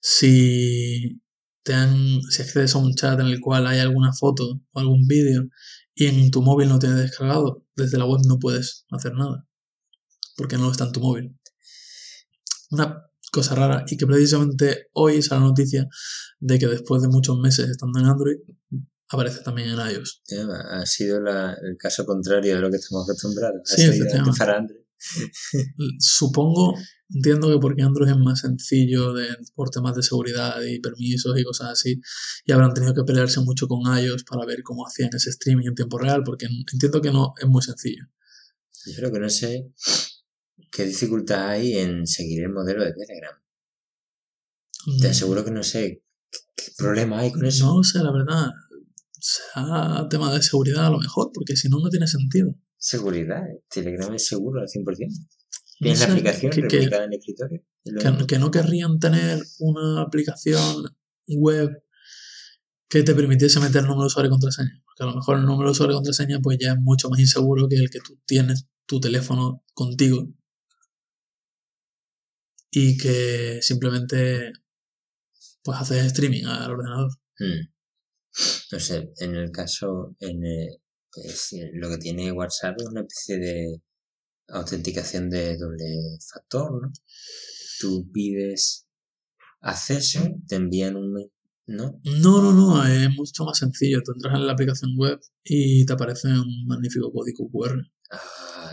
si, te han, accedes a un chat en el cual hay alguna foto o algún vídeo y en tu móvil no tienes descargado, desde la web no puedes hacer nada, porque no está en tu móvil. Una cosa rara y que precisamente hoy sale la noticia de que después de muchos meses estando en Android, aparece también en iOS. Ha sido la- el caso contrario de lo que estamos acostumbrados. Sí, efectivamente. Supongo, entiendo que porque Android es más sencillo de, por temas de seguridad y permisos y cosas así, y habrán tenido que pelearse mucho con iOS para ver cómo hacían ese streaming en tiempo real, porque entiendo que no es muy sencillo. Yo creo que no sé qué dificultad hay en seguir el modelo de Telegram. Te aseguro que no sé qué, qué problema hay con eso. No lo sé, la verdad. Será tema de seguridad a lo mejor, porque si no, no tiene sentido. Seguridad. Telegram es seguro al 100%. No Tienes la sé, aplicación que- que- replicada en el escritorio. Que, que no querrían tener una aplicación web que te permitiese meter número de usuario y contraseña. Porque a lo mejor el número de usuario y contraseña pues ya es mucho más inseguro que el que tú tienes tu teléfono contigo y que simplemente pues haces streaming al ordenador. Hmm. No sé, en el caso, en eh, pues, lo que tiene WhatsApp es una especie de autenticación de doble factor, ¿no? Tú pides acceso, te envían un... ¿no? No, no, no, es mucho más sencillo. Tú entras en la aplicación web y te aparece un magnífico código QR. Ah,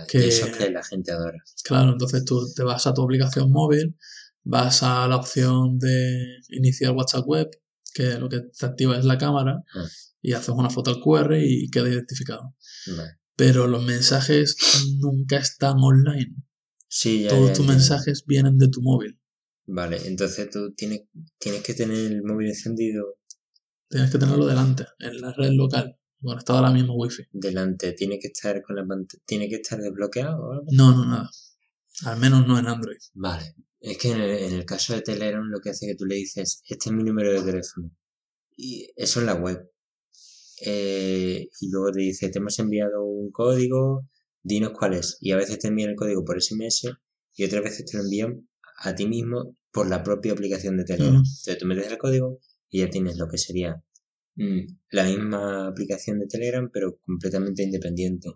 Que- Eso es que la gente adora. Claro, entonces tú te vas a tu aplicación móvil, vas a la opción de iniciar WhatsApp web, que lo que te activa es la cámara, Ah. y haces una foto al QR y queda identificado. Vale. Pero los mensajes nunca están online. Sí, ya, Todos ya tus mensajes vienen de tu móvil. Vale, entonces tú tienes, tienes que tener el móvil encendido Tienes que tenerlo delante, en la red local, conectado a la misma wifi. delante, tiene que estar con la pantalla, tiene que estar desbloqueado o algo. No, no, nada. Al menos no en Android. Vale. Es que en el, en el caso de Telegram lo que hace es que tú le dices, este es mi número de teléfono. Y eso en la web. Eh, y luego te dice, te hemos enviado un código, dinos cuál es. Y a veces te envían el código por SMS y otras veces te lo envían a ti mismo por la propia aplicación de Telegram. Entonces tú metes el código y ya tienes lo que sería la misma aplicación de Telegram, pero completamente independiente.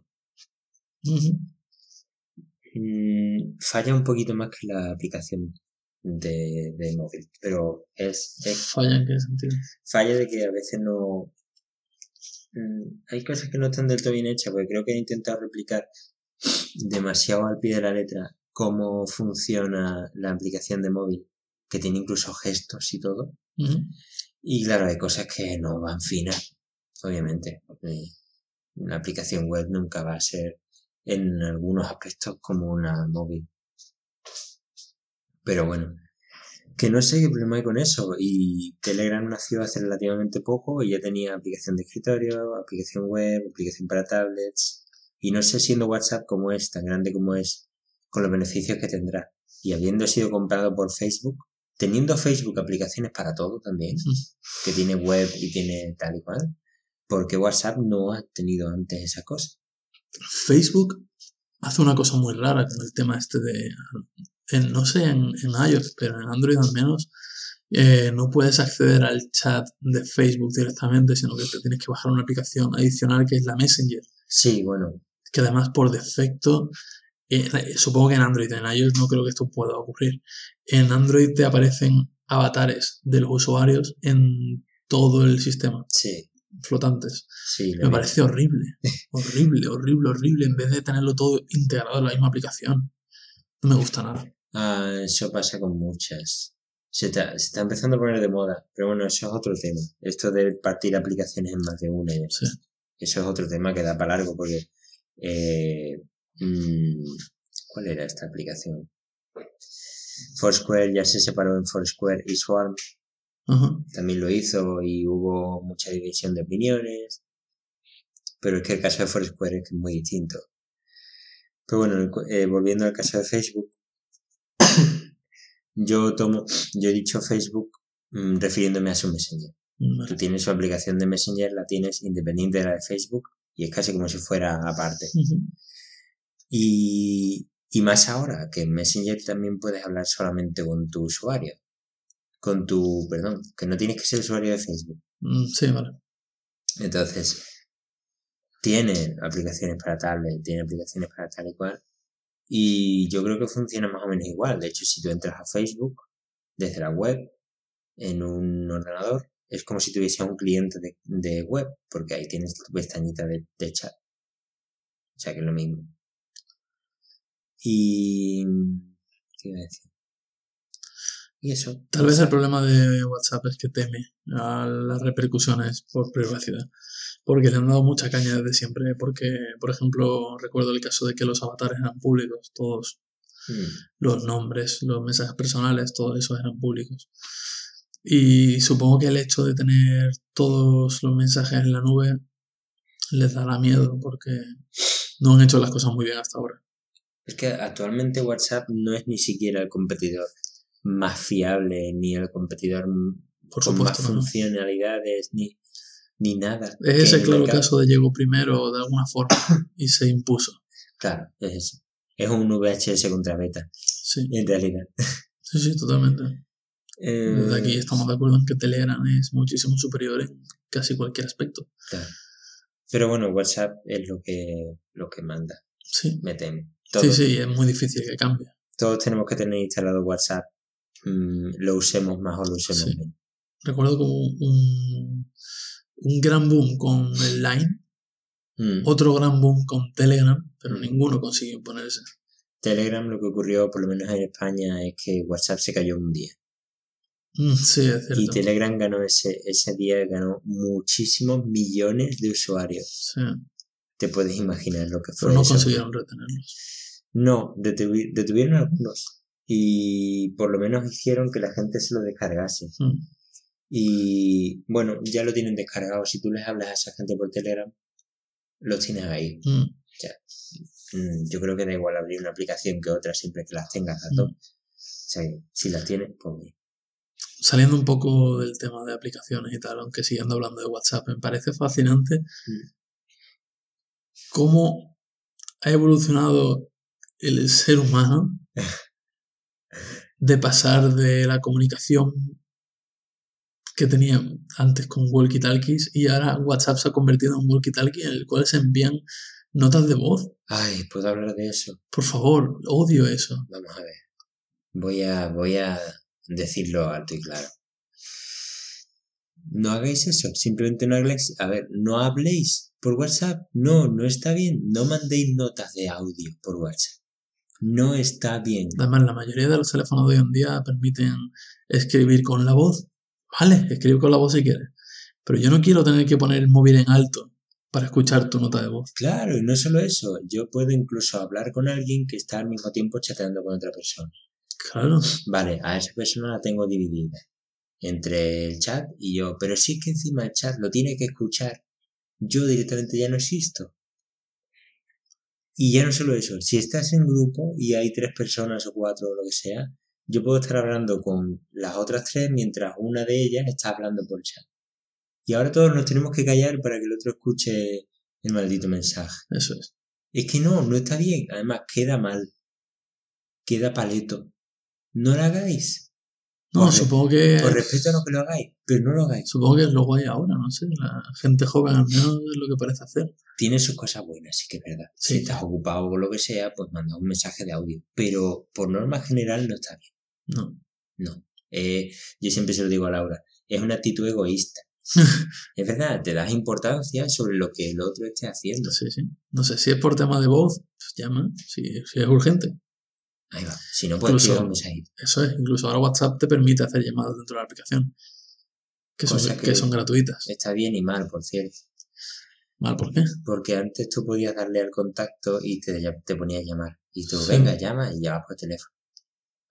Mm, falla un poquito más que la aplicación de, de móvil, pero es, es ¿Falla en qué sentido? falla de que a veces no... mm, hay cosas que no están del todo bien hechas, porque creo que he intentado replicar demasiado al pie de la letra cómo funciona la aplicación de móvil, que tiene incluso gestos y todo. Y claro, hay cosas que no van finas, obviamente. Una aplicación web nunca va a ser en algunos aspectos como una móvil. Pero bueno, que no sé qué problema hay con eso. Y Telegram nació hace relativamente poco y ya tenía aplicación de escritorio, aplicación web, aplicación para tablets. Y no sé siendo WhatsApp como es, tan grande como es, con los beneficios que tendrá. Y habiendo sido comprado por Facebook, teniendo Facebook aplicaciones para todo también, que tiene web y tiene tal y cual, porque WhatsApp no ha tenido antes esa cosa. Facebook hace una cosa muy rara con el tema este de, en- no sé en, en iOS, pero en Android al menos, eh, no puedes acceder al chat de Facebook directamente, sino que te tienes que bajar una aplicación adicional que es la Messenger, Sí, bueno, que además por defecto, eh, supongo que en Android, en iOS no creo que esto pueda ocurrir, en Android te aparecen avatares de los usuarios en todo el sistema, sí, flotantes. sí. Me parece horrible. Horrible, horrible, horrible. En vez de tenerlo todo integrado en la misma aplicación. No me gusta nada. Ah, eso pasa con muchas. Se está, se está empezando a poner de moda, pero bueno, eso es otro tema. Esto de partir aplicaciones en más de una. y Sí. Eso es otro tema que da para largo porque... eh, ¿Cuál era esta aplicación? Foursquare ya se separó en Foursquare y Swarm. También lo hizo y hubo mucha división de opiniones. Pero es que el caso de Foursquare es muy distinto. Pero bueno, eh, volviendo al caso de Facebook, yo tomo, yo he dicho Facebook mm, refiriéndome a su Messenger. Tú tienes su aplicación de Messenger, la tienes independiente de la de Facebook y es casi como si fuera aparte. Y, y más ahora, que en Messenger también puedes hablar solamente con tu usuario. Con tu, perdón, que no tienes que ser usuario de Facebook. Mm, Sí, vale. Entonces, tiene aplicaciones para tablet, tiene aplicaciones para tal y cual. Y yo creo que funciona más o menos igual. De hecho, si tú entras a Facebook desde la web en un ordenador, es como si tuviese un cliente de, de web, porque ahí tienes tu pestañita de, de chat. O sea que es lo mismo. Y... ¿Qué iba a decir? Y eso. Tal vez el problema de WhatsApp es que teme a las repercusiones por privacidad. Porque le han dado mucha caña desde siempre. Porque, por ejemplo, recuerdo el caso de que los avatares eran públicos. Todos Mm, los nombres, los mensajes personales, todos esos eran públicos. Y supongo que el hecho de tener todos los mensajes en la nube les dará miedo porque no han hecho las cosas muy bien hasta ahora. Es que actualmente WhatsApp no es ni siquiera el competidor más fiable, ni el competidor Por con más supuesto, no, no. funcionalidades, ni... ni nada. Es ese claro mercado- caso de llegó primero de alguna forma y se impuso. Claro, es eso. Es un VHS contra beta, Sí, en realidad. sí, sí, totalmente. Eh, Desde aquí estamos de acuerdo en que Telegram es muchísimo superior en casi cualquier aspecto. claro. Pero bueno, WhatsApp es lo que, lo que manda, Sí, me temo. Sí, Todos, sí, es muy difícil que cambie. todos tenemos que tener instalado WhatsApp, mm, lo usemos más o lo usemos Sí. menos. Recuerdo como un, un gran boom con el Line, Mm. otro gran boom con Telegram, pero ninguno consiguió imponerse. Telegram, lo que ocurrió, por lo menos en España, es que WhatsApp se cayó un día. Mm, sí, es Y cierto. Telegram ganó ese, ese día, ganó muchísimos millones de usuarios. Sí, Te puedes imaginar lo que fue pero no consiguieron retenerlos. No, detuvi- detuvieron algunos. Y por lo menos hicieron que la gente se lo descargase. Mm. Y bueno, ya lo tienen descargado. Si tú les hablas a esa gente por Telegram, los tienes ahí. Mm. Mm, Yo creo que da igual abrir una aplicación que otra siempre que las tengas a Mm. O sea, si las tienes, pues bien. Saliendo un poco del tema de aplicaciones y tal, aunque siguiendo hablando de WhatsApp, me parece fascinante cómo ha evolucionado el ser humano de pasar de la comunicación que tenía antes con walkie-talkies y ahora WhatsApp se ha convertido en un walkie-talkie en el cual se envían notas de voz. Ay, ¿puedo hablar de eso? Por favor, odio eso. Vamos a ver. Voy a, voy a decirlo alto y claro. No hagáis eso, simplemente no hagáis. A ver, no habléis por WhatsApp. No, no está bien. No mandéis notas de audio por WhatsApp. No está bien. Además, la mayoría de los teléfonos de hoy en día permiten escribir con la voz. Vale, escribe con la voz si quieres. Pero yo no quiero tener que poner el móvil en alto para escuchar tu nota de voz. Claro, y no solo eso. Yo puedo incluso hablar con alguien que está al mismo tiempo chateando con otra persona. Claro. Vale, a esa persona la tengo dividida entre el chat y yo. Pero si es que encima el chat lo tiene que escuchar, yo directamente ya no existo. Y ya no solo eso, si estás en grupo y hay tres personas o cuatro o lo que sea, yo puedo estar hablando con las otras tres mientras una de ellas está hablando por chat. Y ahora todos nos tenemos que callar para que el otro escuche el maldito mensaje. Eso es. Es que no, no está bien. Además, queda mal. Queda paleto. No lo hagáis. No, Por supongo que. Por respeto a lo que lo hagáis, pero no lo hagáis. Supongo que es lo guay ahora, no sé. La gente joven al menos es lo que parece hacer. Tiene sus cosas buenas, sí que es verdad. Si estás ocupado o lo que sea, pues manda un mensaje de audio. Pero por norma general no está bien. No. No. Eh, yo siempre se lo digo a Laura. Es una actitud egoísta. es verdad, te das importancia sobre lo que el otro esté haciendo. Sí, sí. No sé si es por tema de voz, pues llama. Si, si es urgente. Ahí va. Si no, pues Incluso- un mensajito. Eso es. Incluso ahora WhatsApp te permite hacer llamadas dentro de la aplicación. Que son, que... que- son gratuitas. Está bien y mal, por cierto. Mal, ¿por qué? Porque antes tú podías darle al contacto y te, te ponías a llamar. Y tú, Sí. venga, llama y llamas por teléfono.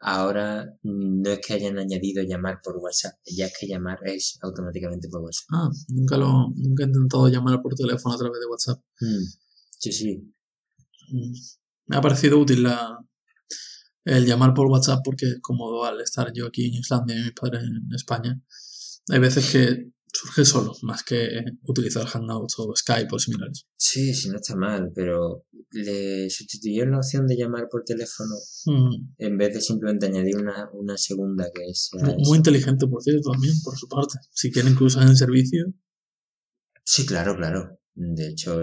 Ahora no es que hayan añadido llamar por WhatsApp, ya es que llamar es automáticamente por WhatsApp. Ah, nunca, lo, nunca he intentado llamar por teléfono a través de WhatsApp. Mm, Sí, sí. Mm. Me ha parecido útil la, el llamar por WhatsApp porque es cómodo al estar yo aquí en Islandia y mis padres en España. Hay veces que surge solo, más que utilizar Hangouts o Skype o similares. Sí, sí, no está mal, pero le sustituyeron la opción de llamar por teléfono Mm. en vez de simplemente añadir una, una segunda que es... Mu- Muy inteligente, por cierto, también, por su parte. Si quieren que usen el servicio, Sí, claro, claro. De hecho,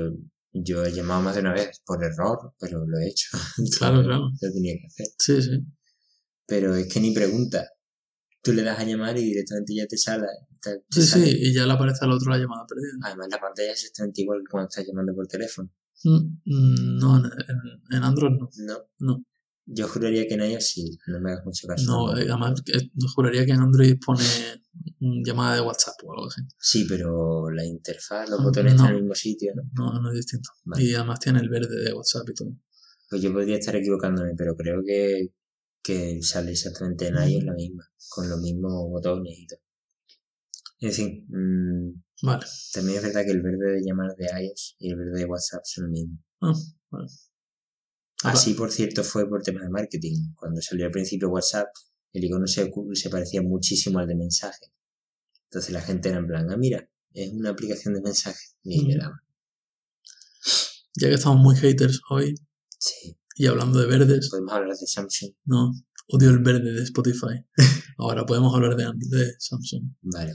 yo he llamado más de una vez por error, pero lo he hecho. Claro, claro. Lo tenía que hacer. sí, sí. Pero es que ni pregunta. Tú le das a llamar y directamente ya te sale. te- te Sí, sí, y ya le aparece al otro la llamada perdida. Además, la pantalla es exactamente igual que cuando estás llamando por teléfono. Mm, mm, No, en, en- en Android no. No. No. Yo juraría que en iOS sí. No me hagas mucho caso. No, eh, además, yo juraría que en Android pone llamada de WhatsApp o algo así. Sí, pero la interfaz, los botones no. están en el mismo sitio, ¿no? No, no es distinto. Vale. Y además tiene el verde de WhatsApp y todo. Pues yo podría estar equivocándome, pero creo que, que sale exactamente en iOS la misma. Con los mismos botones y todo. En fin, mm, Vale. también es verdad que el verde de llamar de iOS y el verde de WhatsApp son el mismo. Ah, vale. Así, por cierto, fue por temas de marketing. Cuando salió al principio WhatsApp, el icono se, se parecía muchísimo al de mensaje. Entonces la gente era en plan, ah, mira, Es una aplicación de mensajes. Ni Mm. idea. Ya que estamos muy haters hoy Sí. y hablando de verdes, Podemos hablar de Samsung. no, odio el verde de Spotify. Ahora podemos hablar de, de Samsung. Vale.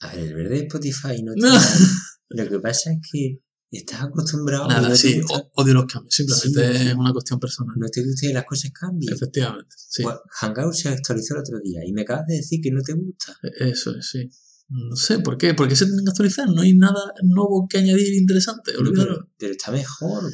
A ver, el verde de Spotify no te No. Lo que pasa es que estás acostumbrado. y Nada, sí, o- odio los cambios. Simplemente Sí. es una cuestión personal. no te gusta que las cosas cambien. Efectivamente, sí. Hangout se actualizó el otro día y me acabas de decir que no te gusta. Eso es, sí. No sé, ¿por qué? ¿Por qué se tienen que actualizar? No hay nada nuevo que añadir interesante. Pero, pero está mejor.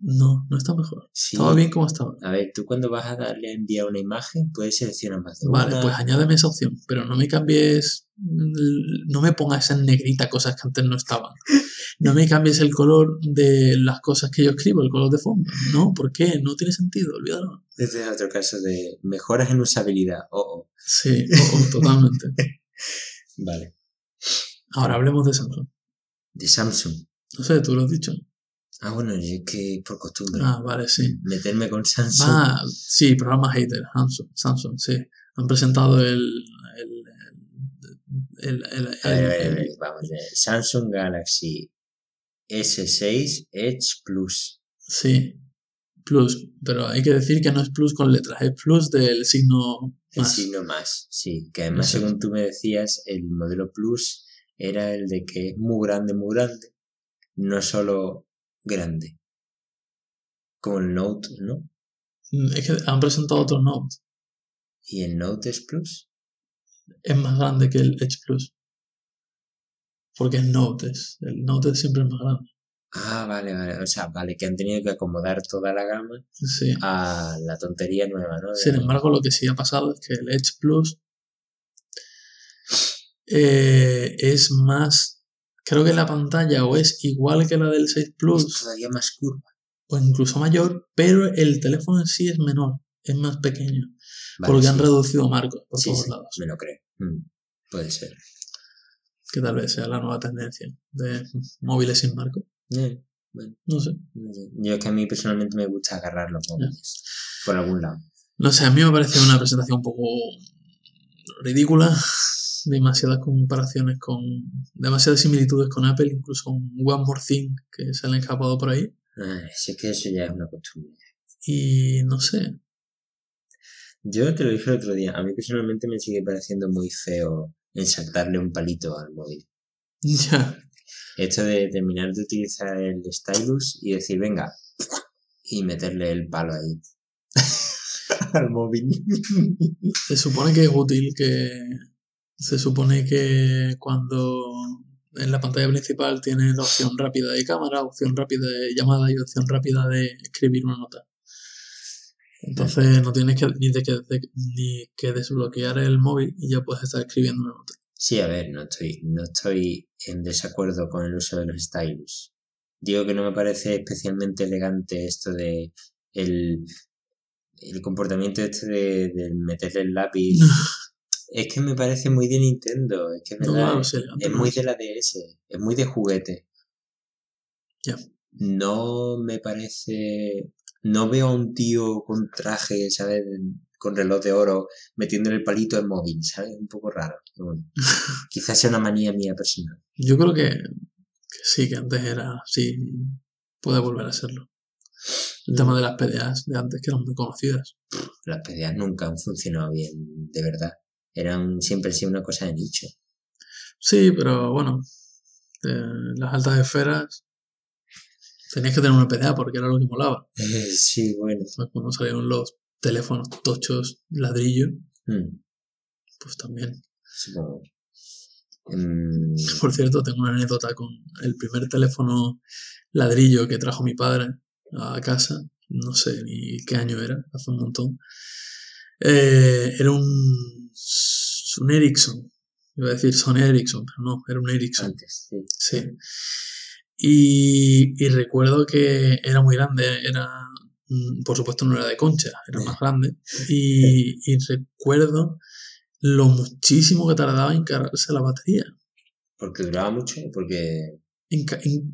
No, no está mejor. Sí. Estaba bien como estaba. A ver, tú cuando vas a darle a enviar una imagen, puedes seleccionar más de Vale, una. pues añádeme esa opción, pero no me cambies, mm, no me pongas en negrita cosas que antes no estaban. No me cambies el color de las cosas que yo escribo, el color de fondo. No, ¿por qué? No tiene sentido, olvídalo. Este es otro caso de mejoras en usabilidad. Oh, oh. Sí, oh, oh, totalmente. Vale. Ahora hablemos de Samsung. De Samsung. No sé, tú lo has dicho. Ah, bueno, yo es que por costumbre. Ah, vale, sí. Meterme con Samsung. Ah, sí, programa hater, Samsung, Samsung, sí. Han presentado el... el, el, el, el- A ver, a ver, a el- ver, vamos a ver. Samsung Galaxy S6 Edge Plus. sí, Plus, pero hay que decir que no es Plus con letras, es Plus del signo El más. signo más, sí. Que además, Exacto. según tú me decías, el modelo Plus era el de que es muy grande, muy grande. No solo grande. Como el Note, ¿no? Mm, Es que han presentado otro Note. Y el Note es Plus. Es más grande que el Edge Plus. Porque es Note, es, el Note siempre es más grande. Ah, vale, vale. O sea, vale, que han tenido que acomodar toda la gama Sí. a la tontería nueva, ¿no? Sin embargo, lo que sí ha pasado es que el Edge Plus eh, es más. Creo que la pantalla o es igual que la del 6 es Plus todavía más curva. o incluso mayor, pero el teléfono en sí es menor, es más pequeño. Vale, porque han reducido marcos por Sí, todos sí, lados. me lo creo. Mm, puede ser. Que tal vez sea la nueva tendencia de móviles sin marco. Eh, No sé. no sé. Yo es que a mí personalmente me gusta agarrar los móviles por algún lado. No sé, a mí me parece una presentación un poco ridícula. Demasiadas comparaciones con. demasiadas similitudes con Apple, incluso con One More Thing que se han escapado por ahí. Ay, si es que eso ya es una costumbre. Y no sé. Yo te lo dije el otro día, a mí personalmente me sigue pareciendo muy feo ensartarle un palito al móvil. Ya. Esto de terminar de utilizar el stylus y decir, venga, y meterle el palo ahí. al móvil. Se supone que es útil que. Se supone que cuando en la pantalla principal tienes la opción rápida de cámara, opción rápida de llamada y opción rápida de escribir una nota. Entonces no tienes que ni, de que, de- ni que desbloquear el móvil y ya puedes estar escribiendo una nota. Sí, a ver, no estoy, no estoy en desacuerdo con el uso de los stylus. Digo que no me parece especialmente elegante esto de el, el comportamiento este de, de meterle el lápiz. es que me parece muy de Nintendo, es que No, claro, es- sí, muy de la DS, es muy de juguete. Ya. No me parece, no veo a un tío con traje, ¿sabes? Con reloj de oro metiéndole el palito al móvil, ¿sabes? Un poco raro. pero bueno. Quizás sea una manía mía personal. Yo creo que, que sí, que antes era así. Puede volver a serlo. El tema de las PDAs de antes, que eran muy conocidas. Las PDAs nunca han funcionado bien, de verdad. Eran siempre han sido una cosa de nicho. Sí, pero bueno, eh, las altas esferas tenías que tener una PDA porque era lo que molaba. Sí, bueno. Cuando salieron los teléfonos tochos ladrillo, Mm, pues también. supongo. Mm, Por cierto, tengo una anécdota con el primer teléfono ladrillo que trajo mi padre a casa. No sé ni qué año era, hace un montón. Eh, era un, un Ericsson. Iba a decir Sony Ericsson, pero no, era un Ericsson. antes, sí. Sí. Y, y recuerdo que era muy grande, era, mm, por supuesto no era de concha, era más grande. Y, y recuerdo lo muchísimo que tardaba en cargarse la batería. Porque duraba mucho, porque En ca- en-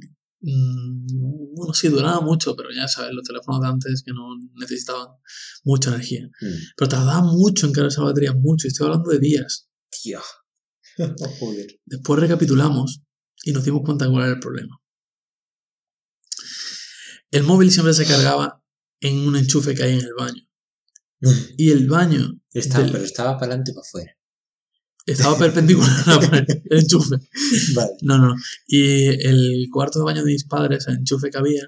mm, bueno, sí, duraba mucho, pero ya sabes, los teléfonos de antes que no necesitaban mucha energía. mm, Pero tardaba mucho en cargarse la batería, mucho, y estoy hablando de días. tío. Joder. Después recapitulamos y nos dimos cuenta de cuál era el problema. El móvil siempre se cargaba en un enchufe que hay en el baño. Y el baño Estaba, del- pero estaba para adelante y para afuera. Estaba perpendicular a la pared, el enchufe. Vale. No, no. Y el cuarto de baño de mis padres, el enchufe que había,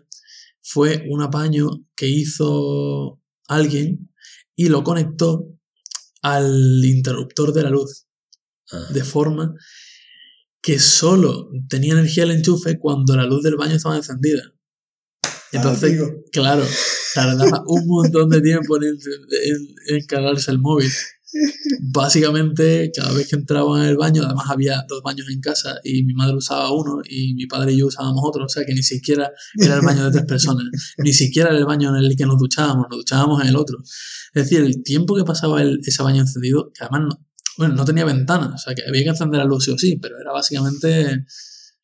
fue un apaño que hizo alguien y lo conectó al interruptor de la luz. Ah, De forma que solo tenía energía el enchufe cuando la luz del baño estaba encendida. Entonces, claro, tardaba un montón de tiempo en, en- en cargarse el móvil. Básicamente, cada vez que entraba en el baño, además había dos baños en casa y mi madre usaba uno y mi padre y yo usábamos otro, o sea que ni siquiera era el baño de tres personas, ni siquiera era el baño en el que nos duchábamos, nos duchábamos en el otro. Es decir, el tiempo que pasaba el- ese baño encendido, que además no, bueno, no tenía ventana, o sea que había que encender la luz sí o sí, pero era básicamente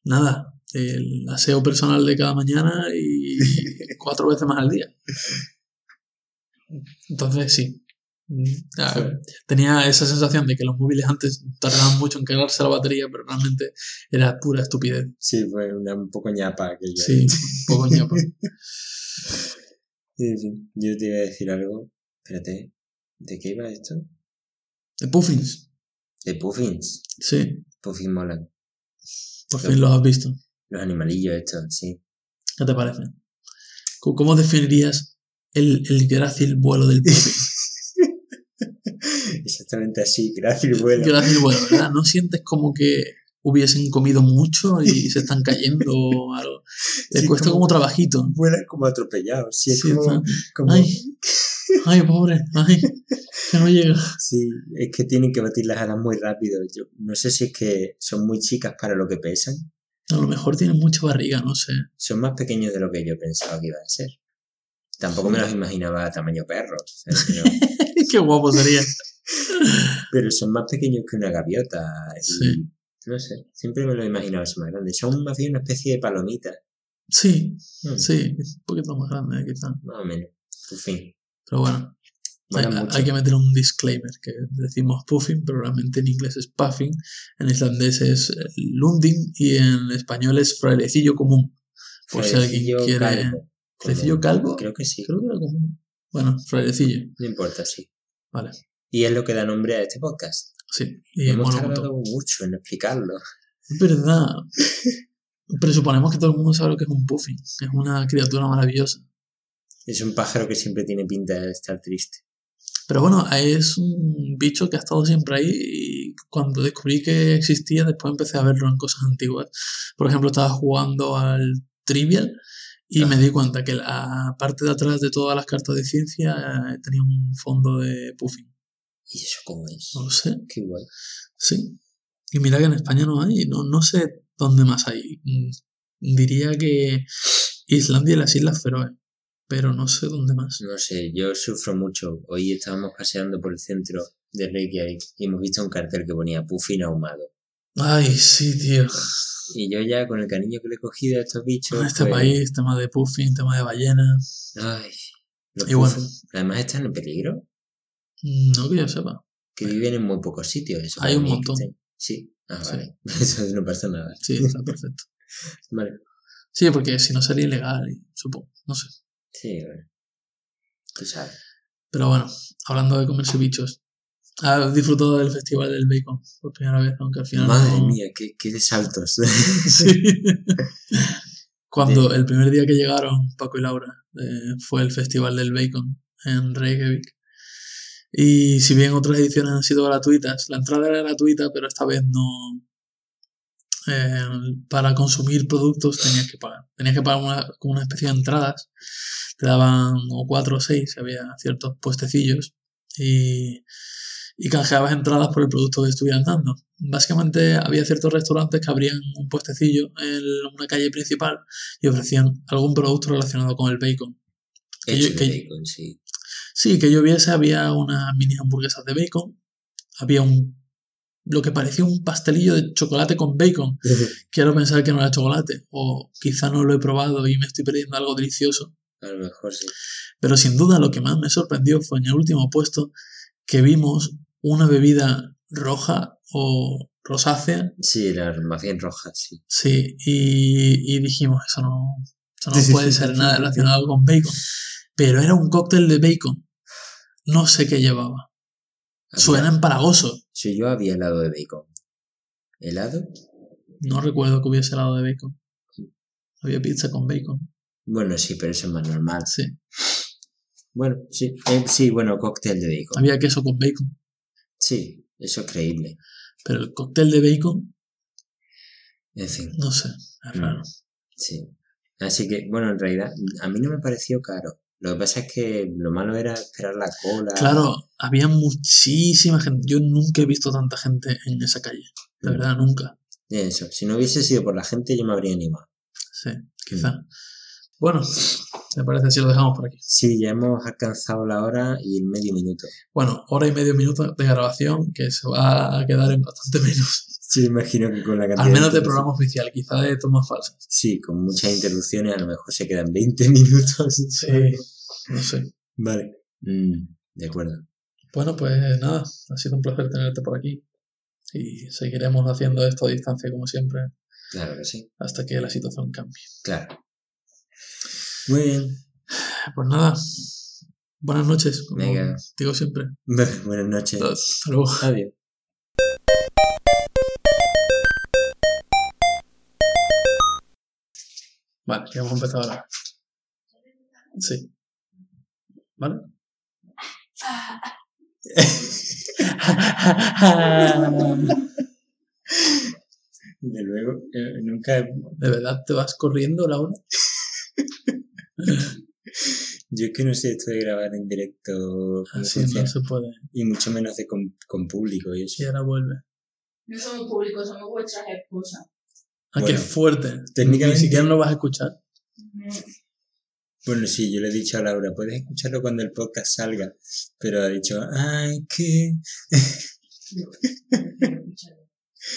nada, el aseo personal de cada mañana y cuatro veces más al día. Entonces sí. Mm, ah. Tenía esa sensación de que los móviles antes tardaban mucho en cargarse la batería, pero realmente era pura estupidez. Sí, fue una, un poco ñapa aquello. Sí, un poco ñapa. En fin, yo te iba a decir algo. Espérate. ¿De qué iba esto? De Puffins. De puffins. Sí, Puffins molan. por fin los has visto. Los animalillos estos, sí. ¿Qué te parece? ¿Cómo cómo definirías el, el grácil vuelo del Puffin? Exactamente así. Gracias, vuelo. Grácil vuelo, ¿verdad? ¿No sientes como que hubiesen comido mucho y se están cayendo o algo? Les Sí, cuesta como- como trabajito. Vuelan como atropellados. Sí, es Sí, como, como- Ay, ay, pobre, ay, que no llega. Sí, es que tienen que batir las alas muy rápido. Yo no sé si es que son muy chicas para lo que pesan. A lo mejor tienen mucha barriga, no sé. Son más pequeños de lo que yo pensaba que iban a ser. Tampoco me los imaginaba a tamaño perro. Qué guapo sería. Pero son más pequeños que una gaviota. Y, Sí. No sé, siempre me lo he imaginado así más grandes. Son más bien una especie de palomita. Sí, Mm, sí, un poquito más grande quizá. Más o menos. En fin. Pero bueno, hay, que meter un disclaimer, que decimos puffing, pero realmente en inglés es puffing, en islandés es eh, lunding y en español es frailecillo común. Por si alguien quiere... calvo. ¿Frailecillo Como- calvo? Creo que sí. Creo que era común. Bueno, frailecillo, No importa, sí. vale. Y es lo que da nombre a este podcast. Sí, y Hemos tardado mucho en explicarlo. Es verdad. Presuponemos que todo el mundo sabe lo que es un puffin. Es una criatura maravillosa. Es un pájaro que siempre tiene pinta de estar triste. Pero bueno, es un bicho que ha estado siempre ahí y cuando descubrí que existía, después empecé a verlo en cosas antiguas. Por ejemplo, estaba jugando al Trivial y me di cuenta que la parte de atrás de todas las cartas de ciencia eh, tenía un fondo de puffin. ¿Y eso cómo es? No lo sé, Qué guay. sí. Y mira que en España no hay, no, no sé dónde más hay. Mm, Diría que Islandia y las Islas Feroe, pero no sé dónde más. No sé, yo sufro mucho. Hoy estábamos paseando por el centro de Reykjavik y hemos visto un cartel que ponía Puffin ahumado. Ay, sí, tío. Y yo ya con el cariño que le he cogido a estos bichos. En este pues, país, tema de puffin, tema de ballena. Ay. Los Y bueno. Además están en peligro. No que yo sepa. Que viven en muy pocos sitios. Eso Hay un montón. Sí. Ah, Sí. vale. Eso no pasa nada. Sí, está perfecto. Vale. Sí, porque si no sería ilegal, supongo. No sé. Sí, bueno. Tú sabes. Pero bueno, hablando de comerse bichos. ¿Has disfrutado del festival del bacon por primera vez? Aunque al final. Madre no- mía, qué, qué de saltos. Sí. Cuando el primer día que llegaron Paco y Laura eh, fue el festival del bacon en Reykjavik. Y si bien otras ediciones han sido gratuitas, la entrada era gratuita, pero esta vez no. eh, para consumir productos tenías que pagar. Tenías que pagar una, como una especie de entradas. Te daban o cuatro o seis, había ciertos puestecillos. Y, y canjeabas entradas por el producto que estuvieran dando. Básicamente había ciertos restaurantes que abrían un puestecillo en una calle principal y ofrecían algún producto relacionado con el bacon. Que Hecho yo- de que- bacon, sí. Sí, que yo viese, había unas mini hamburguesas de bacon, había un lo que parecía un pastelillo de chocolate con bacon. Quiero pensar que no era chocolate, o quizá no lo he probado y me estoy perdiendo algo delicioso. A lo mejor sí. Pero sin duda lo que más me sorprendió fue en el último puesto que vimos una bebida roja o rosácea. Sí, la más bien roja, sí. Sí, y, y dijimos, eso no, eso no Sí, puede sí, ser sí, nada relacionado con bacon. Pero era un cóctel de bacon. No sé qué llevaba. Suena empalagoso. Sí, yo había helado de bacon. ¿Helado? No recuerdo que hubiese helado de bacon. Había pizza con bacon. Bueno, sí, pero eso es más normal. Sí. Bueno, sí, eh, sí, bueno, cóctel de bacon. Había queso con bacon. Sí, eso es creíble. Pero el cóctel de bacon, En fin, no sé. Es raro. sí. Así que, bueno, en realidad, a mí no me pareció caro. Lo que pasa es que lo malo era esperar la cola. Claro, había muchísima gente. Yo nunca he visto tanta gente en esa calle. De Mm. verdad, nunca. Eso, si no hubiese sido por la gente, yo me habría animado. Sí, quizá. Bueno, me parece si lo dejamos por aquí. Sí, ya hemos alcanzado la hora y el medio minuto. Bueno, hora y medio minuto de grabación que se va a quedar en bastante menos. Sí, imagino que con la cantidad Al menos de interrupciones- programa oficial, quizá de tomas falsas. Sí, con muchas interrupciones a lo mejor se quedan 20 minutos. Sí, no sé. Vale. Mm, de acuerdo. Bueno, pues nada, ha sido un placer tenerte por aquí. Y seguiremos haciendo esto a distancia como siempre Claro que sí. hasta que la situación cambie. Claro. Muy bien. Pues nada, buenas noches, como Venga. digo siempre. Buenas noches. Hasta luego. Adiós. Vale, ya hemos empezado ahora. Sí. ¿Vale? De luego, eh, nunca. ¿De verdad te vas corriendo, Laura? Yo es que no sé esto de grabar en directo Así funciona. no se puede. Y mucho menos de con, con público y Y eso. ahora vuelve. No somos públicos, somos vuestras esposas. Ah, qué fuerte. técnicamente- Ni siquiera lo vas a escuchar. Bueno, sí, yo le he dicho a Laura, puedes escucharlo cuando el podcast salga. Pero ha dicho, ay, que.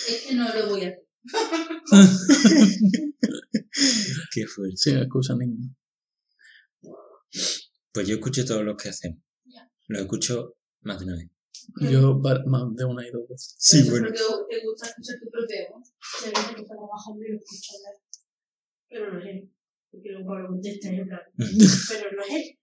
Es que no lo voy a hacer. Qué fuerte. Sin excusa ninguna. Pues yo escucho todos los que. Ya. Los escucho más de una vez. Yo más de una y dos veces. Sí, Pero bueno. Porque te gusta escuchar tu propio voz. Se dice que está trabajando y lo escucha hablar. Pero no es. Porque luego lo contesta y en plan. Pero no es él.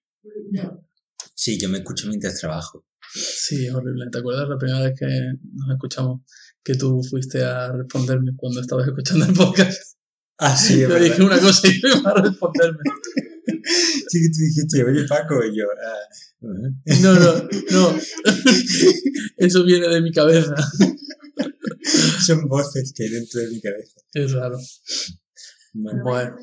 No. Sí, yo me escucho mientras trabajo. Sí, es horrible. ¿Te acuerdas la primera vez que nos escuchamos que tú fuiste a responderme cuando estabas escuchando el podcast? Ah, sí, es Yo dije una cosa y tú ibas a responderme. Sí, que tú dijiste, oye Paco, y yo, ah. No, no, no. Eso viene de mi cabeza. son voces que hay dentro de mi cabeza. Es raro. Bueno, Bueno.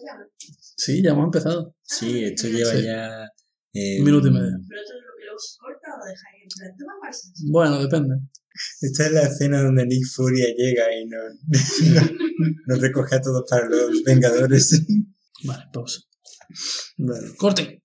Sí, ya hemos empezado. sí, esto lleva Sí. ya... eh, Un minuto y medio. Pero esto es lo que luego se corta o dejáis en plan. Bueno, depende. Esta es la escena donde Nick Furia llega y nos, nos, recoge a todos para los Vengadores. Vale, pausa. Vale. Corten.